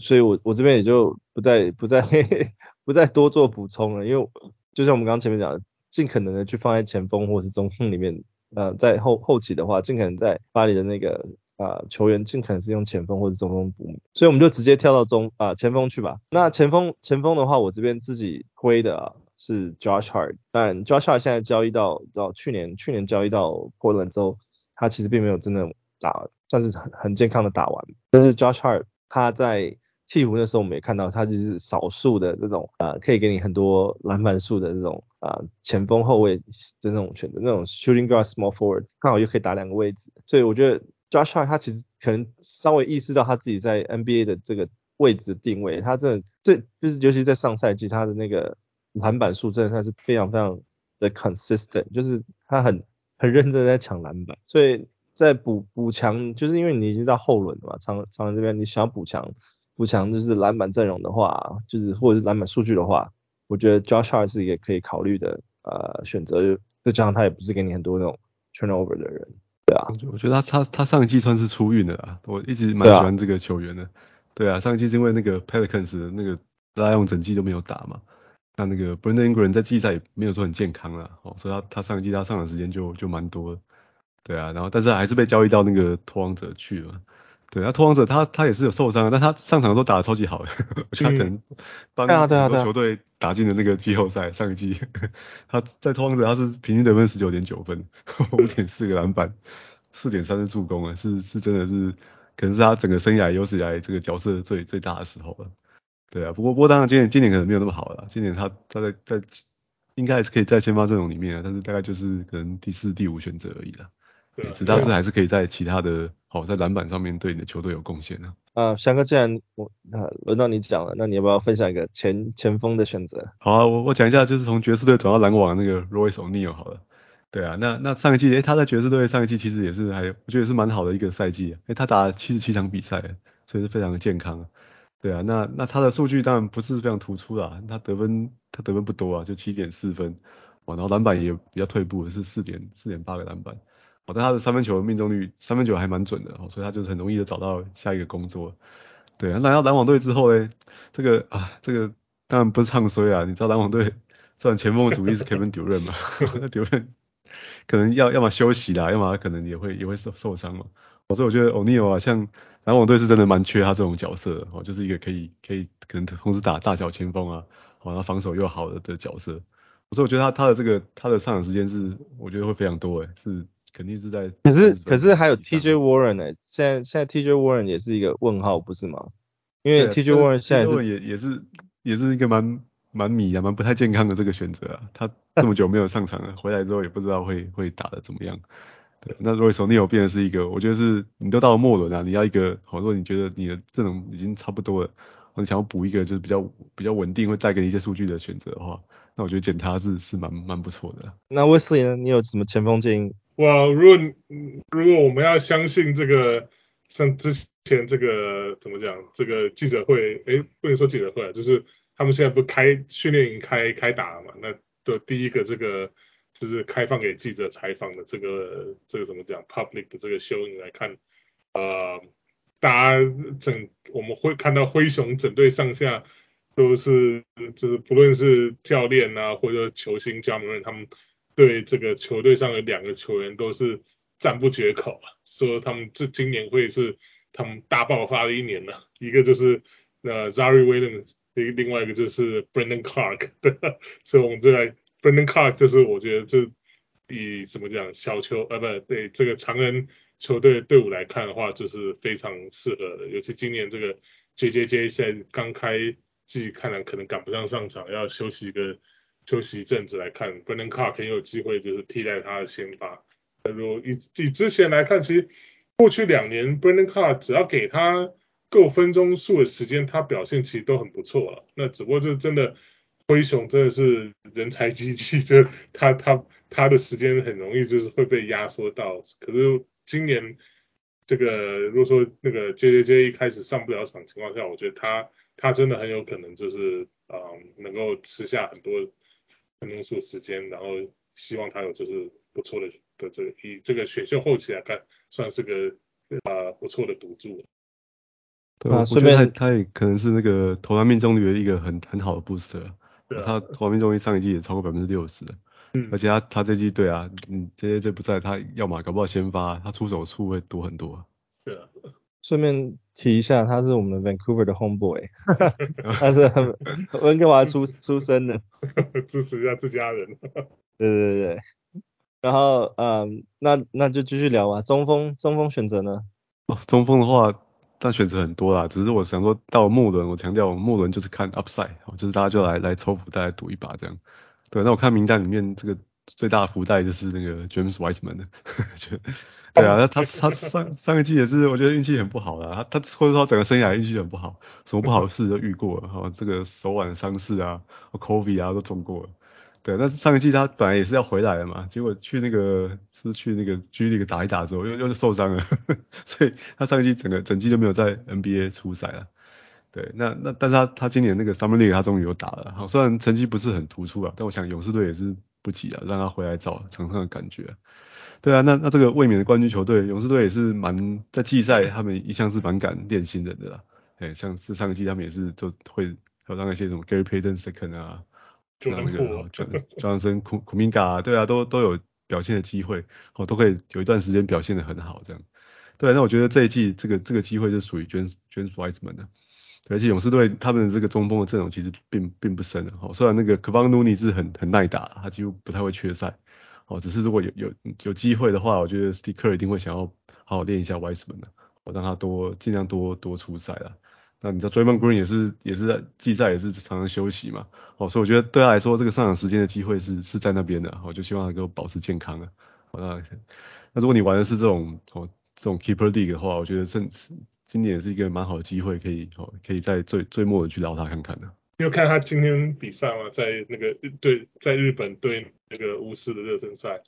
Speaker 1: 所以我我这边也就不再不再 不再多做补充了，因为就像我们刚刚前面讲的。尽可能的去放在前锋或是中锋里面，呃，在后后期的话，尽可能在巴黎的那个啊、呃、球员，尽可能是用前锋或是中锋补，所以我们就直接跳到中啊、呃、前锋去吧。那前锋前锋的话，我这边自己推的啊是 Josh Hart，但 Josh Hart 现在交易到到去年去年交易到 poland 之后，他其实并没有真的打，算是很很健康的打完。但是 Josh Hart 他在鹈鹕那时候我们也看到，他就是少数的这种啊、呃，可以给你很多篮板数的这种啊、呃、前锋后卫的那种选择，那种 shooting guard small forward，刚好又可以打两个位置。所以我觉得 Josh Hart 他其实可能稍微意识到他自己在 NBA 的这个位置的定位，他真的这就是尤其在上赛季他的那个篮板数真的算是非常非常的 consistent，就是他很很认真在抢篮板。所以在补补强，就是因为你已经到后轮了嘛，长长人这边你想要补强。补强就是篮板阵容的话，就是或者是篮板数据的话，我觉得 Josh Hart 是一个可以考虑的呃选择，再加上他也不是给你很多那种 turnover 的人，对啊。
Speaker 2: 我觉得他他他上一季算是出运的啦，我一直蛮喜欢这个球员的。对啊，上一季是因为那个 Pelicans 那个拉用整季都没有打嘛，那那个 Brandon Ingram 在季赛也没有说很健康啦，哦，所以他他上一季他上场时间就就蛮多，对啊，然后但是还是被交易到那个拓荒者去了。对，那拓荒者他他也是有受伤，但他上场都打得超级好的，他可能帮很多球队打进了那个季后赛。上一季他在拓荒者他是平均得分十九点九分，五点四个篮板，四点三的助攻啊，是是真的是可能是他整个生涯有史以来这个角色最最大的时候了。对啊，不过不过当然今年今年可能没有那么好了，今年他他在在应该还是可以在先发阵容里面啊，但是大概就是可能第四第五选择而已了。对，只但是还是可以在其他的，好在篮板上面对你的球队有贡献呢。
Speaker 1: 啊，翔哥，既然我啊轮到你讲了，那你要不要分享一个前前锋的选择？
Speaker 2: 好啊，我我讲一下，就是从爵士队转到篮网那个 Royce O'Neale 好了。对啊，那那上一季，诶、欸，他在爵士队上一季其实也是还，我觉得是蛮好的一个赛季，诶、欸，他打了七十七场比赛，所以是非常的健康。对啊，那那他的数据当然不是非常突出啦，他得分他得分不多啊，就七点四分，哇，然后篮板也比较退步，是四点四点八个篮板。哦，但他的三分球命中率，三分球还蛮准的哦，所以他就是很容易的找到下一个工作。对啊，来到篮网队之后呢，这个啊，这个当然不是唱衰啊，你知道篮网队虽然前锋的主力是 Kevin Durant 嘛，那 Durant 可能要要么休息啦，要么可能也会也会受受伤嘛。所以我觉得 O'Neal 啊，像篮网队是真的蛮缺他这种角色的哦，就是一个可以可以可能同时打大小前锋啊，然后防守又好的的角色。所以我觉得他他的这个他的上场时间是我觉得会非常多诶，是肯定是在。
Speaker 1: 可是可是还有 TJ Warren 诶，现在现在 TJ Warren 也是一个问号不是吗？因为 TJ Warren 现在是
Speaker 2: 也也是也是一个蛮蛮迷啊蛮不太健康的这个选择啊，他这么久没有上场了，回来之后也不知道会会打得怎么样。对，那 Royce O'Neale 变的是一个，我觉得是你都到了末轮啊，你要一个好，如果你觉得你的阵容已经差不多了，你想要补一个就是比较比较稳定会带给你一些数据的选择的话。那我觉得捡他是是蛮蛮不错的。
Speaker 1: 那 Wesley 呢？你有什么前锋建议？
Speaker 3: 哇，如果如果我们要相信这个，像之前这个怎么讲？这个记者会，哎，不能说记者会啊，就是他们现在不开训练营开开打了嘛？那的第一个这个就是开放给记者采访的这个这个怎么讲？Public 的这个秀，你来看，呃，大家整我们会看到灰熊整队上下。都是就是不论是教练啊，或者球星加盟人，他们对这个球队上的两个球员都是赞不绝口啊，说他们这今年会是他们大爆发的一年呢。一个就是呃 Ziaire Williams，另另外一个就是 Brandon Clark。所以我们这来 Brandon Clark 就是我觉得就以怎么讲小球呃不对这个长人球队队伍来看的话，就是非常适合的。尤其今年这个 JJJ 现在刚开。自己看来可能赶不上上场，要休息一个休息一阵子来看，Brandon Clark 很有机会就是替代他的先发。如果以以之前来看，其实过去两年 Brandon Carr 只要给他够分钟数的时间，他表现其实都很不错了。那只不过就真的灰熊真的是人才济济，就他他他的时间很容易就是会被压缩到。可是今年这个如果说那个 JJJ 一开始上不了场情况下，我觉得他。他真的很有可能就是，嗯，能够吃下很多分钟数时间，然后希望他有就是不错的的这个以这个选秀后期来看，算是个啊不错的赌注。
Speaker 2: 对，我觉得他他也可能是那个投篮命中率的一个很很好的啊。他投篮命中率上一季也超过百分之六十。嗯。而且他他这季对啊，嗯，这些这不在，他要么搞不好先发，他出手数会多很多。
Speaker 1: 顺便提一下，他是我们 Vancouver 的 homeboy，他是温哥华出出生的，
Speaker 3: 支持一下自家人。
Speaker 1: 对对对，然后嗯，那那就继续聊啊，中锋中锋选择呢？
Speaker 2: 哦，中锋的话，但选择很多啦，只是我想说到末轮，我强调末轮就是看 upside，就是大家就来来抽福袋来赌一把这样。对，那我看名单里面这个最大的福袋就是那个 James Wiseman 的。对啊，他他他上上个季也是，我觉得运气很不好啦。他他或者说整个生涯运气很不好，什么不好的事都遇过了哈。这个手腕伤势啊，COVID 啊都中过了。对，那上个季他本来也是要回来的嘛，结果去那个是去那个 G League 打一打之后又又受伤了，所以他上个季整个整季都没有在 NBA 出赛了。对，那那但是他他今年那个 Summer League 他终于有打了，好，虽然成绩不是很突出啊，但我想勇士队也是不急啊，让他回来找场上的感觉。对啊，那那这个卫冕的冠军球队勇士队也是蛮在季赛，他们一向是蛮敢练新人的啦。哎，像是上个季他们也是就会有让那些什么 Gary Payton Second 啊，
Speaker 3: 就那个
Speaker 2: Jonathan Kuminga 啊，对啊，都都有表现的机会，哦，都可以有一段时间表现的很好这样。对，那我觉得这一季这个这个机会就属于 James James Wiseman 的。而且勇士队他们的这个中锋的阵容其实并并不深的，哦，虽然那个 Kevon Looney 是很很耐打，他几乎不太会缺赛。哦，只是如果有有有机会的话，我觉得 Sticker 一定会想要好好练一下 Wiseman 的，我让他多尽量多多出赛啦。那你知道 Draymond Green 也是也是在季赛也是常常休息嘛，哦，所以我觉得对他来说这个上场时间的机会是是在那边的，我就希望他能够保持健康啊。好，那那如果你玩的是这种哦这种 Keeper League 的话，我觉得这今年也是一个蛮好的机会，可以哦可以在最最末的去捞他看看的。
Speaker 3: 你有看他今天比赛吗？在那个对，在日本对那个巫师的热身赛，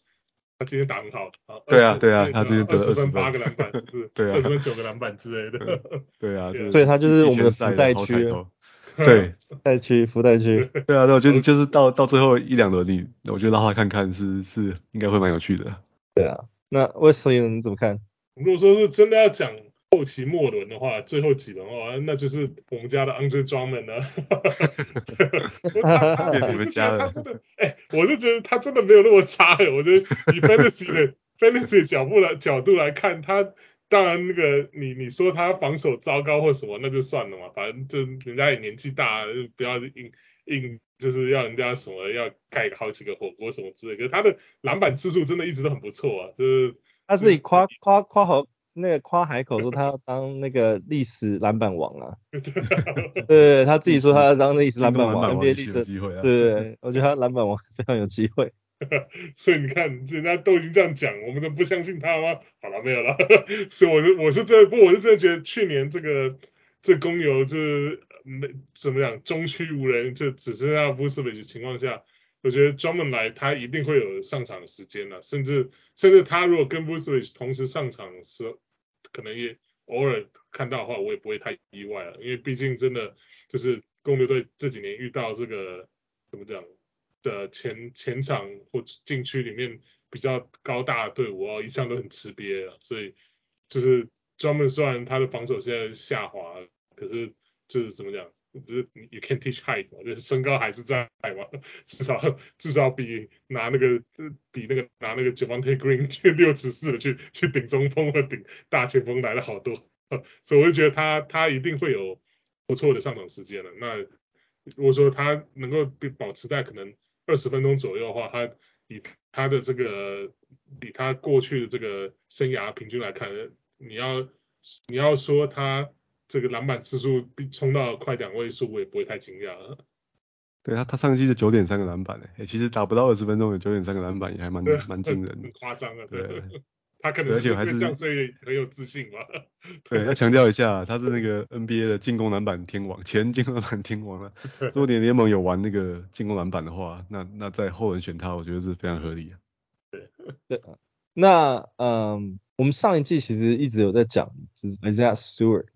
Speaker 3: 他今天打很好。
Speaker 2: 对啊，对啊，他今天得
Speaker 3: 二十分八个篮板，是，
Speaker 2: 对啊，
Speaker 3: 二十分九个篮板之类的。
Speaker 2: 对啊，
Speaker 1: 所以他就是我们的福袋区。对，福袋区，福袋区。
Speaker 2: 对啊，那我觉得就是到到最后一两轮，你我觉得让他看看是是应该会蛮有趣的。
Speaker 1: 对啊，那 Wesley 你怎么看？
Speaker 3: 如果说是真的要讲。后期末轮的话，最后几轮的话，那就是我们家的 Andre Drummond 了。我是觉得他真的，哎、欸，我是觉得他真的没有那么差。我觉得以 Fantasy 的 Fantasy 的角度来角度来看，他当然那个你你说他防守糟糕或什么，那就算了嘛，反正就人家也年纪大不要硬硬就是要人家什么要盖好几个火锅什么之类的，可是他的篮板次数真的一直都很不错啊，就是
Speaker 1: 他自己夸夸夸好那个夸海口说他要当那个历史篮板王啊，对，他自己说他要当历史篮板王，NBA 历史机会啊，对，我觉得他篮板王非常有机会。
Speaker 3: 所以你看，人家都已经这样讲，我们都不相信他吗？好了，没有了。所以我是我是真的，不，我是真的觉得去年这个这公牛这没怎么讲，中区无人，就只剩下 Vucevic 的情况下，我觉得 Drummond 来他一定会有上场的时间了，甚至甚至他如果跟 Vucevic 同时上场的时候，可能也偶尔看到的话，我也不会太意外了，因为毕竟真的就是公牛队这几年遇到这个怎么讲？的前前场或禁区里面比较高大的队伍哦，一向都很吃瘪啊，所以就是专门虽然他的防守现在下滑，可是就是怎么讲，就是 you can teach height 嘛，就是身高还是在嘛，至少至少比拿那个比那个拿那个 Javonte Green 去六尺四的去去顶中锋和顶大前锋来的好多，所以我就觉得他他一定会有不错的上场时间了。那如果说他能够保持在可能。二十分钟左右的话，他以他的这个，以他过去的这个生涯平均来看，你要你要说他这个篮板次数冲到快两位数，我也不会太惊讶。
Speaker 2: 对他，他上一季是九点三个篮板，哎，其实打不到二十分钟有九点三个篮板也还蛮蛮惊人的，
Speaker 3: 很夸张啊，对。他可能是这样，所以很有自信嘛。
Speaker 2: 对，要强调一下，他是那个 NBA 的进攻篮板天王，前进攻篮板天王 了。如果你联盟有玩那个进攻篮板的话，那那在后人选他，我觉得是非常合理的。
Speaker 1: 对 对，那嗯，我们上一季其实一直有在讲，就是 Isaiah Stewart，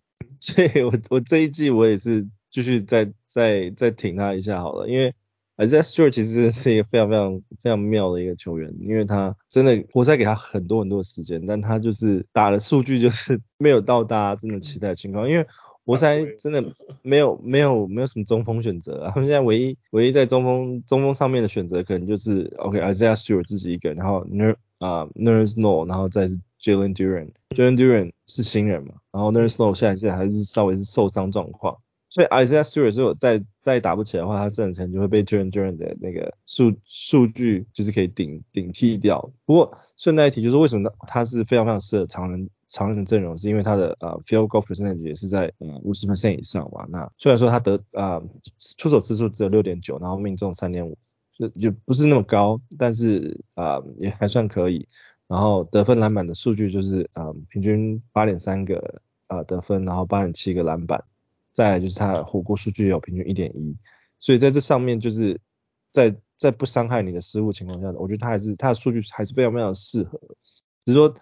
Speaker 1: 所以我我这一季我也是继续再再再挺他一下好了，因为。Isaiah Stewart 其实是一个非常非常非常妙的一个球员，因为他真的活塞给他很多很多的时间，但他就是打的数据就是 没有到大家真的期待的情况，因为活塞真的没有没有没有什么中锋选择啊，他们现在唯一唯一在中锋中锋上面的选择可能就是 OK Isaiah Stewart 自己一个人，然后 Ner 啊 Nerlens Noel，然后再是 Jalen Duren，Jalen Duren 是新人嘛，然后 Nerlens Noel 现在现在还是稍微是受伤状况。所以 Isaiah Stewart 如果再再打不起来的话，他这可能就会被 Jalen Duren 的那个数数据就是可以顶顶替掉。不过顺带一提，就是为什么他是非常非常适合常人常人的阵容，是因为他的呃 field goal percentage 也是在呃五十 percent 以上嘛。那虽然说他得、呃、出手次数只有六点九，然后命中三点五，就就不是那么高，但是啊、呃、也还算可以。然后得分篮板的数据就是啊、平均八点三个啊、得分，然后八点七个篮板。再就是他的火锅数据有平均一点一，所以在这上面就是在在不伤害你的失误情况下，我觉得他还是他的数据还是非常非常适合。只是说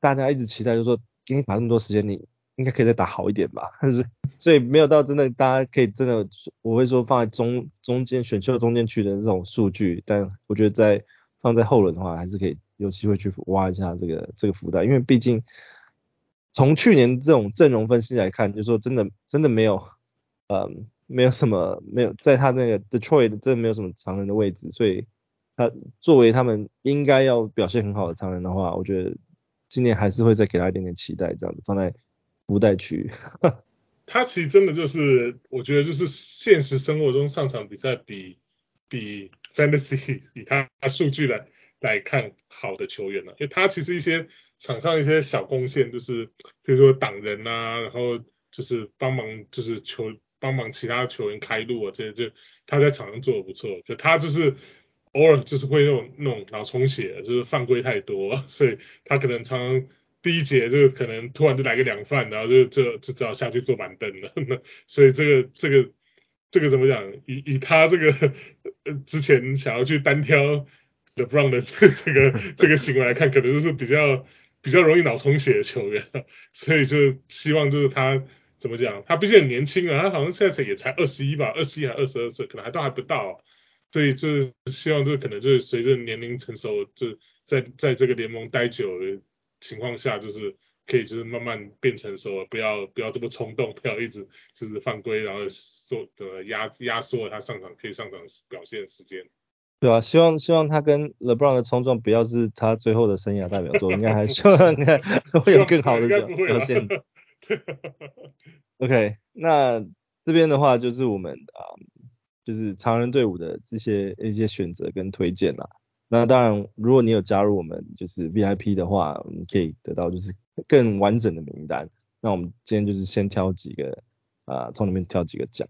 Speaker 1: 大家一直期待，就是说给你打那么多时间，你应该可以再打好一点吧。但是所以没有到真的大家可以真的，我会说放在中中间选秀中间去的这种数据，但我觉得在放在后轮的话，还是可以有机会去挖一下这个这个福袋，因为毕竟。从去年这种阵容分析来看，就是说真的真的没有，呃，没有什么没有在他那个 Detroit 真的没有什么常人的位置，所以他作为他们应该要表现很好的常人的话，我觉得今年还是会再给他一点点期待，这样子放在福袋区。
Speaker 3: 他其实真的就是，我觉得就是现实生活中上场比赛比比 Fantasy 以他数据来来看好的球员了，因为他其实一些。场上一些小贡献，就是比如说挡人啊，然后就是帮忙，就是球帮忙其他球员开路啊，这些就他在场上做的不错。就他就是偶尔就是会那种那种脑充血，就是犯规太多，所以他可能常常第一节就可能突然就来个两犯，然后就就就只好下去坐板凳了。所以这个这个这个怎么讲？以以他这个呃之前想要去单挑 LeBron 的这 这个这个行为来看，可能就是比较。比较容易脑充血的球员，所以就希望就是他怎么讲，他毕竟很年轻啊，他好像现在也才二十一吧，二十一还二十二岁，可能还都还不到，所以就是希望就是可能就是随着年龄成熟，就在在这个联盟待久的情况下，就是可以就是慢慢变成熟，不要不要这么冲动，不要一直就是犯规，然后说的压压缩了他上场可以上场表现的时间。
Speaker 1: 对啊，希望希望他跟 LeBron 的冲撞不要是他最后的生涯代表作，应该还希望会有更好的表表现。OK，那这边的话就是我们啊就是常人队伍的这些一些选择跟推荐啦。那当然，如果你有加入我们就是 VIP 的话，你可以得到就是更完整的名单。那我们今天就是先挑几个啊，从里面挑几个讲。